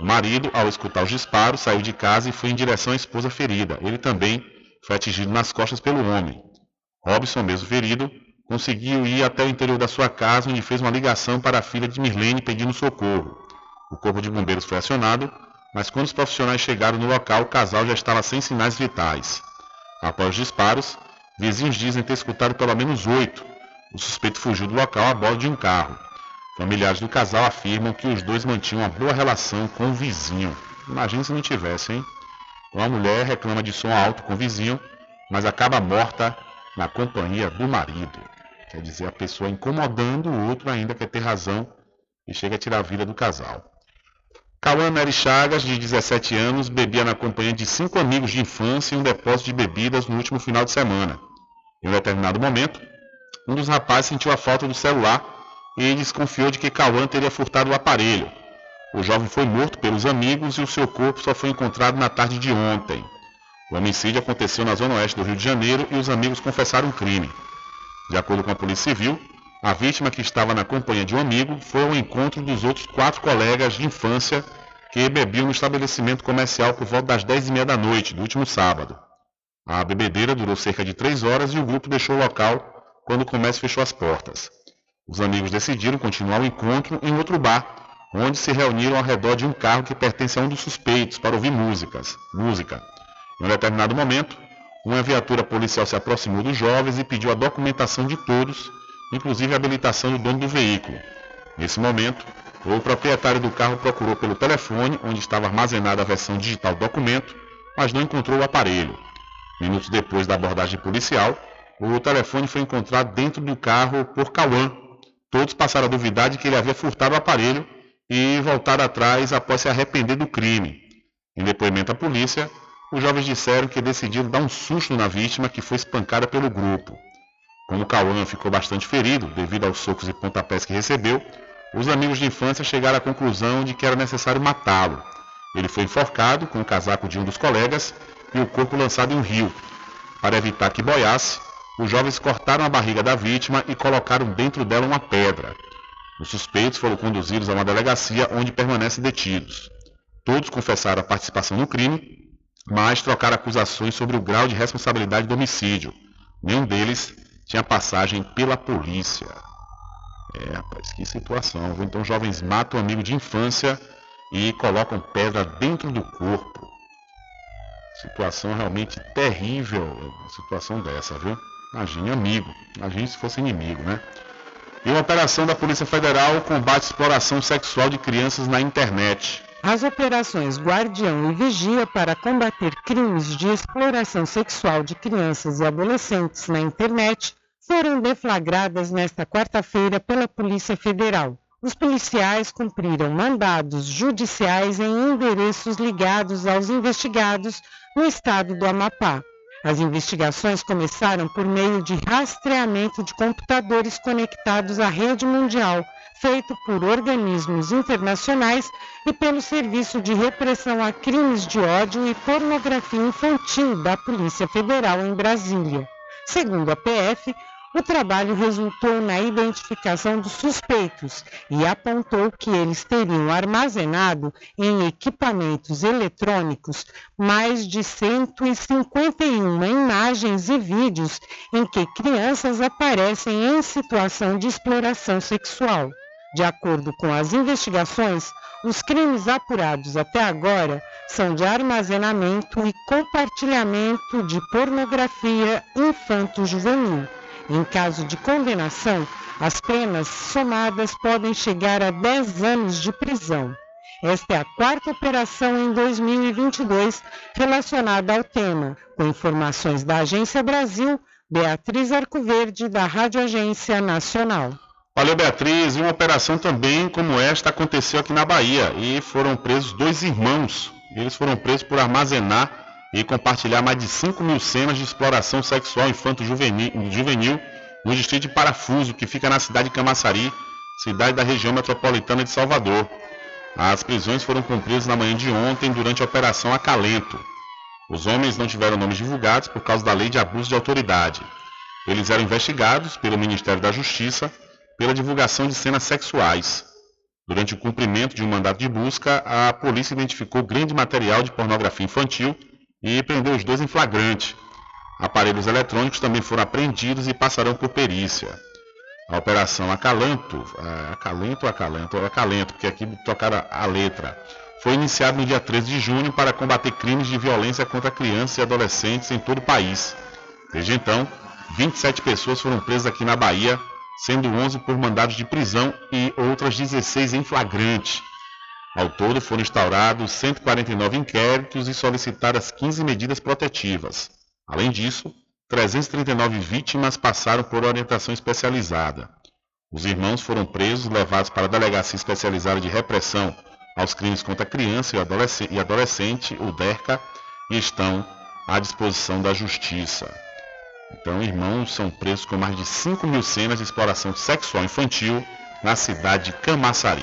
O marido, ao escutar os disparos, saiu de casa e foi em direção à esposa ferida. Ele também foi atingido nas costas pelo homem. Robson, mesmo ferido, conseguiu ir até o interior da sua casa, onde fez uma ligação para a filha de Mirlene pedindo socorro. O corpo de bombeiros foi acionado mas quando os profissionais chegaram no local, o casal já estava sem sinais vitais. Após os disparos, vizinhos dizem ter escutado pelo menos oito. O suspeito fugiu do local a bordo de um carro. Familiares do casal afirmam que os dois mantinham uma boa relação com o vizinho. Imagina se não tivesse, hein? Uma mulher reclama de som alto com o vizinho, mas acaba morta na companhia do marido. Quer dizer, a pessoa incomodando o outro ainda quer ter razão e chega a tirar a vida do casal. Cauã Nery Chagas, de 17 anos, bebia na companhia de cinco amigos de infância em um depósito de bebidas no último final de semana. Em um determinado momento, um dos rapazes sentiu a falta do celular e desconfiou de que Cauã teria furtado o aparelho. O jovem foi morto pelos amigos e o seu corpo só foi encontrado na tarde de ontem. O homicídio aconteceu na zona oeste do Rio de Janeiro e os amigos confessaram o crime. De acordo com a Polícia Civil, a vítima, que estava na companhia de um amigo, foi ao encontro dos outros quatro colegas de infância que bebiam no estabelecimento comercial por volta das dez e meia da noite do último sábado. A bebedeira durou cerca de três horas e o grupo deixou o local quando o comércio fechou as portas. Os amigos decidiram continuar o encontro em outro bar, onde se reuniram ao redor de um carro que pertence a um dos suspeitos para ouvir músicas, música. Em um determinado momento, uma viatura policial se aproximou dos jovens e pediu a documentação de todos inclusive a habilitação do dono do veículo. Nesse momento, o proprietário do carro procurou pelo telefone, onde estava armazenada a versão digital do documento, mas não encontrou o aparelho. Minutos depois da abordagem policial, o telefone foi encontrado dentro do carro por Cauã. Todos passaram a duvidar de que ele havia furtado o aparelho e voltaram atrás após se arrepender do crime. Em depoimento à polícia, os jovens disseram que decidiram dar um susto na vítima que foi espancada pelo grupo. Como Cauã ficou bastante ferido devido aos socos e pontapés que recebeu, os amigos de infância chegaram à conclusão de que era necessário matá-lo. Ele foi enforcado com o casaco de um dos colegas e o corpo lançado em um rio. Para evitar que boiasse, os jovens cortaram a barriga da vítima e colocaram dentro dela uma pedra. Os suspeitos foram conduzidos a uma delegacia onde permanecem detidos. Todos confessaram a participação no crime, mas trocaram acusações sobre o grau de responsabilidade do homicídio. Nenhum deles tinha passagem pela polícia. É, rapaz, que situação. Então, jovens matam um amigo de infância e colocam pedra dentro do corpo. Situação realmente terrível, situação dessa, viu? Imagine amigo, imagine se fosse inimigo, né? E uma operação da Polícia Federal combate exploração sexual de crianças na internet. As operações Guardião e Vigia para combater crimes de exploração sexual de crianças e adolescentes na internet foram deflagradas nesta quarta-feira pela Polícia Federal. Os policiais cumpriram mandados judiciais em endereços ligados aos investigados no estado do Amapá. As investigações começaram por meio de rastreamento de computadores conectados à rede mundial feito por organismos internacionais e pelo Serviço de Repressão a Crimes de Ódio e Pornografia Infantil da Polícia Federal em Brasília. Segundo a PF, o trabalho resultou na identificação dos suspeitos e apontou que eles teriam armazenado em equipamentos eletrônicos mais de 151 imagens e vídeos em que crianças aparecem em situação de exploração sexual. De acordo com as investigações, os crimes apurados até agora são de armazenamento e compartilhamento de pornografia infanto-juvenil. Em caso de condenação, as penas somadas podem chegar a 10 anos de prisão. Esta é a quarta operação em 2022 relacionada ao tema. Com informações da Agência Brasil, Beatriz Arcoverde, da Rádio Agência Nacional. Valeu, Beatriz. E uma operação também como esta aconteceu aqui na Bahia e foram presos dois irmãos. Eles foram presos por armazenar e compartilhar mais de 5 mil cenas de exploração sexual infanto-juvenil no distrito de Parafuso, que fica na cidade de Camaçari, cidade da região metropolitana de Salvador. As prisões foram cumpridas na manhã de ontem durante a Operação Acalento. Os homens não tiveram nomes divulgados por causa da lei de abuso de autoridade. Eles eram investigados pelo Ministério da Justiça pela divulgação de cenas sexuais. Durante o cumprimento de um mandato de busca, a polícia identificou grande material de pornografia infantil e prendeu os dois em flagrante. Aparelhos eletrônicos também foram apreendidos e passarão por perícia. A operação Acalanto, é, Acalento Acalento? É Acalento, porque aqui tocaram a letra. Foi iniciada no dia 13 de junho para combater crimes de violência contra crianças e adolescentes em todo o país. Desde então, 27 pessoas foram presas aqui na Bahia sendo 11 por mandados de prisão e outras 16 em flagrante. Ao todo foram instaurados 149 inquéritos e solicitadas 15 medidas protetivas. Além disso, 339 vítimas passaram por orientação especializada. Os irmãos foram presos levados para a Delegacia Especializada de Repressão aos Crimes contra Criança e Adolescente, o DERCA, e estão à disposição da Justiça. Então, irmãos são presos com mais de 5 mil cenas de exploração sexual infantil na cidade de Camaçari.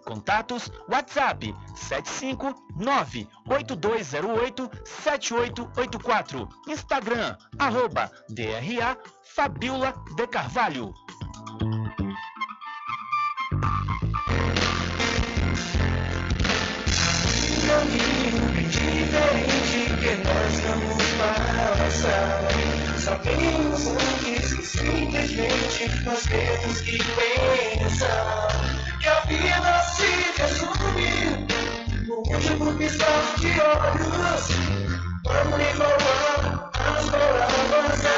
Contatos WhatsApp 759-8208-7884. Instagram, arroba DRA Fabiola de Carvalho. caminho diferente que nós vamos passar. Sabemos antes que simplesmente nós temos que pensar que a vida se resume no último piscar de olhos. Vamos lhe falar as palavras da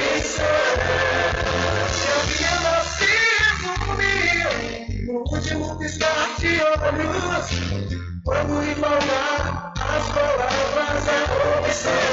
opção. Que a vida se resume no último piscar de olhos. Vamos lhe falar as palavras da opção.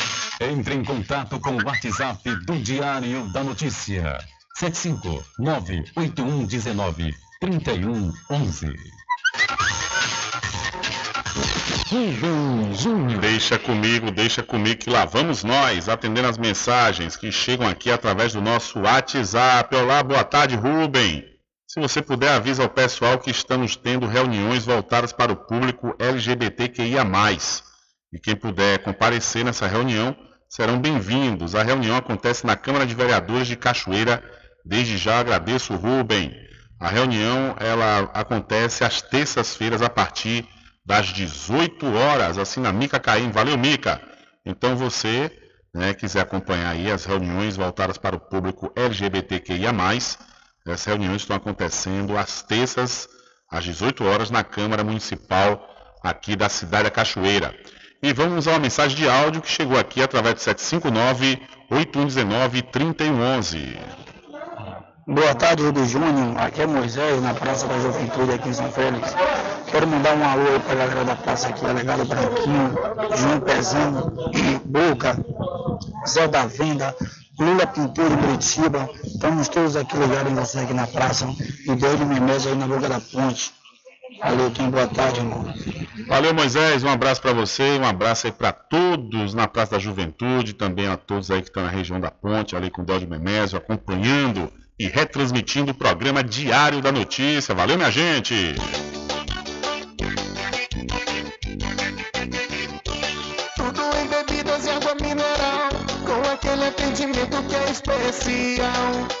Entre em contato com o WhatsApp do Diário da Notícia. 759-8119-3111. Deixa comigo, deixa comigo que lá vamos nós, atendendo as mensagens que chegam aqui através do nosso WhatsApp. Olá, boa tarde, Rubem. Se você puder, avisa ao pessoal que estamos tendo reuniões voltadas para o público LGBTQIA+. E quem puder comparecer nessa reunião, serão bem-vindos. A reunião acontece na Câmara de Vereadores de Cachoeira. Desde já agradeço, Rubem. A reunião ela acontece às terças-feiras a partir das 18 horas, assim na Mica Caim. Valeu, Mica! Então você né, quiser acompanhar aí as reuniões voltadas para o público LGBTQIA+, essas reuniões estão acontecendo às terças, às 18 horas, na Câmara Municipal aqui da cidade da Cachoeira. E vamos a uma mensagem de áudio que chegou aqui através de 759-8119-3111. Boa tarde, Rubio Júnior. Aqui é Moisés, na Praça da Juventude, aqui em São Félix. Quero mandar um alô aí pra galera da praça aqui, Delegado Branquinho, João Pezão, Boca, Zé da Venda, Lula Pintura Curitiba. Estamos todos aqui ligados em você aqui na praça. E Deus de Memés aí na boca da ponte. Valeu, Tim. Boa tarde, irmão. Valeu, Moisés. Um abraço para você, um abraço aí para todos na Praça da Juventude, também a todos aí que estão na região da Ponte, ali com o Dódio Memésio, acompanhando e retransmitindo o programa Diário da Notícia. Valeu, minha gente! Tudo em bebidas e água mineral, com aquele atendimento que é especial.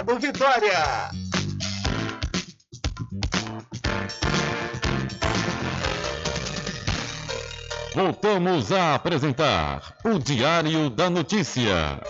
Vitória. Voltamos a apresentar o Diário da Notícia.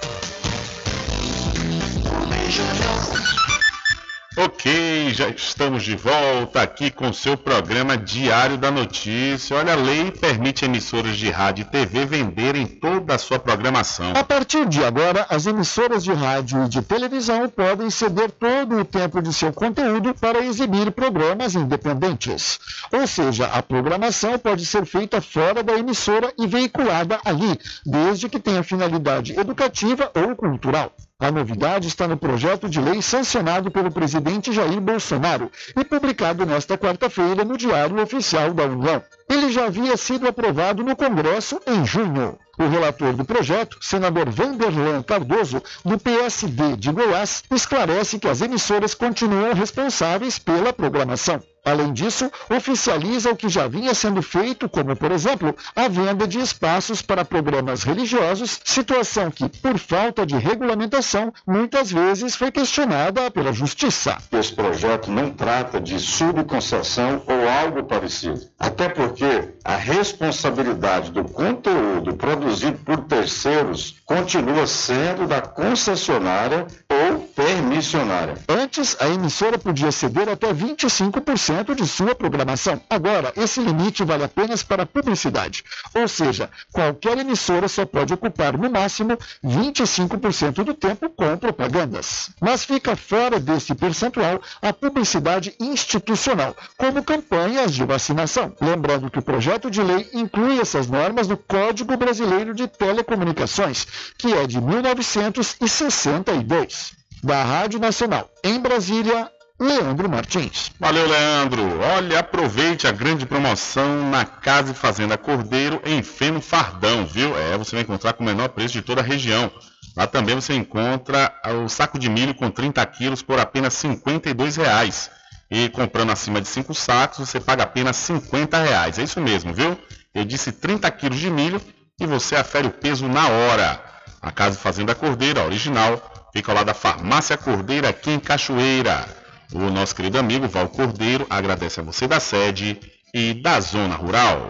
Ok, já estamos de volta aqui com seu programa Diário da Notícia. Olha, a lei permite emissoras de rádio e TV venderem toda a sua programação. A partir de agora, as emissoras de rádio e de televisão podem ceder todo o tempo de seu conteúdo para exibir programas independentes. Ou seja, a programação pode ser feita fora da emissora e veiculada ali, desde que tenha finalidade educativa ou cultural. A novidade está no projeto de lei sancionado pelo presidente Jair Bolsonaro e publicado nesta quarta-feira no Diário Oficial da União. Ele já havia sido aprovado no Congresso em junho. O relator do projeto, senador Vanderlan Cardoso, do PSD de Goiás, esclarece que as emissoras continuam responsáveis pela programação. Além disso, oficializa o que já vinha sendo feito, como, por exemplo, a venda de espaços para programas religiosos, situação que, por falta de regulamentação, muitas vezes foi questionada pela Justiça. Esse projeto não trata de subconcessão ou algo parecido. Até porque a responsabilidade do conteúdo produzido por terceiros continua sendo da concessionária ou permissionária. Antes, a emissora podia ceder até 25% de sua programação. Agora, esse limite vale apenas para publicidade. Ou seja, qualquer emissora só pode ocupar no máximo 25% do tempo com propagandas. Mas fica fora desse percentual a publicidade institucional, como campanhas de vacinação. Lembrando que o projeto de lei inclui essas normas no Código Brasileiro de Telecomunicações, que é de 1962. Da Rádio Nacional, em Brasília, Leandro Martins. Valeu, Leandro. Olha, aproveite a grande promoção na Casa e Fazenda Cordeiro em Feno Fardão, viu? É, você vai encontrar com o menor preço de toda a região. Lá também você encontra o saco de milho com 30 quilos por apenas R$ 52,00. E comprando acima de 5 sacos, você paga apenas R$ 50,00. É isso mesmo, viu? Eu disse 30 quilos de milho e você afere o peso na hora. A Casa e Fazenda Cordeiro, a original, fica ao lado da Farmácia Cordeira aqui em Cachoeira. O nosso querido amigo Val Cordeiro agradece a você da sede e da zona rural.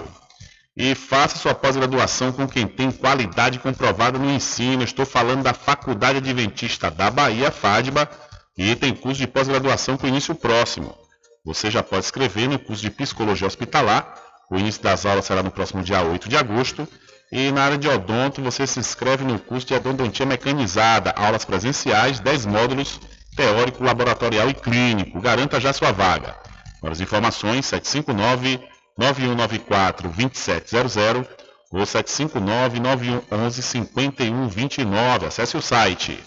E faça sua pós-graduação com quem tem qualidade comprovada no ensino. Estou falando da Faculdade Adventista da Bahia, FADBA, e tem curso de pós-graduação com início próximo. Você já pode escrever no curso de Psicologia Hospitalar. O início das aulas será no próximo dia 8 de agosto. E na área de odonto, você se inscreve no curso de odontia mecanizada, aulas presenciais, 10 módulos teórico, laboratorial e clínico. Garanta já sua vaga. Para as informações, 759-9194-2700 ou 759-9111-5129. Acesse o site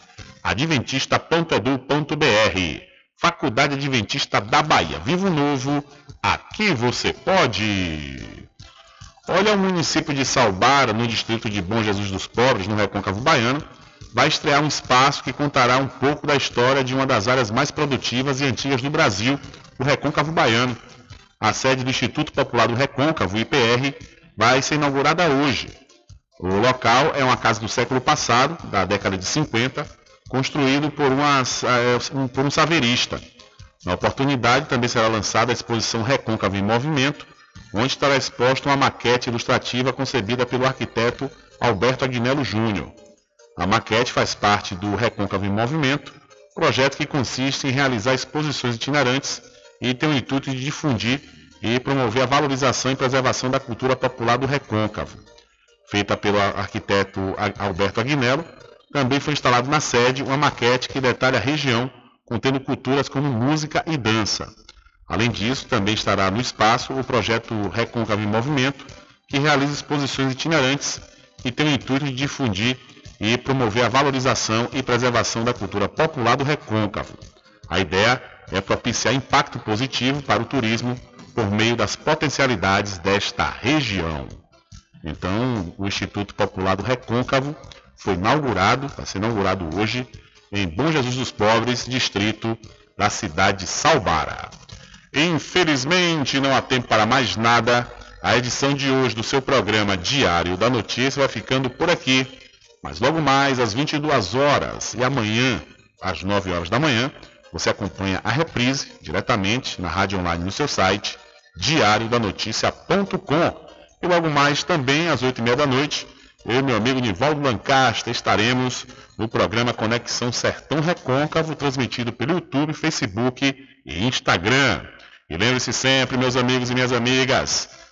adventista.edu.br. Faculdade Adventista da Bahia. Vivo Novo, aqui você pode. Olha, o município de Salbara, no distrito de Bom Jesus dos Pobres, no Recôncavo Baiano, vai estrear um espaço que contará um pouco da história de uma das áreas mais produtivas e antigas do Brasil, o Recôncavo Baiano. A sede do Instituto Popular do Recôncavo, IPR, vai ser inaugurada hoje. O local é uma casa do século passado, da década de 50, construído por, uma, eh, por um saverista. Na oportunidade também será lançada a exposição Recôncavo em Movimento, onde estará exposta uma maquete ilustrativa concebida pelo arquiteto Alberto Agnello Júnior. A maquete faz parte do Recôncavo em Movimento, projeto que consiste em realizar exposições itinerantes e tem o intuito de difundir e promover a valorização e preservação da cultura popular do Recôncavo. Feita pelo arquiteto Alberto Aguinello, também foi instalado na sede uma maquete que detalha a região, contendo culturas como música e dança. Além disso, também estará no espaço o projeto Recôncavo em Movimento, que realiza exposições itinerantes e tem o intuito de difundir e promover a valorização e preservação da cultura popular do recôncavo. A ideia é propiciar impacto positivo para o turismo por meio das potencialidades desta região. Então, o Instituto Popular do Recôncavo foi inaugurado, vai ser inaugurado hoje, em Bom Jesus dos Pobres, distrito da cidade de Salbara. Infelizmente, não há tempo para mais nada. A edição de hoje do seu programa Diário da Notícia vai ficando por aqui. Mas logo mais às 22 horas e amanhã às 9 horas da manhã, você acompanha a reprise diretamente na rádio online no seu site diariodanoticia.com. E logo mais também às 8 e meia da noite, eu e meu amigo Nivaldo Lancaster estaremos no programa Conexão Sertão Recôncavo, transmitido pelo YouTube, Facebook e Instagram. E lembre-se sempre, meus amigos e minhas amigas,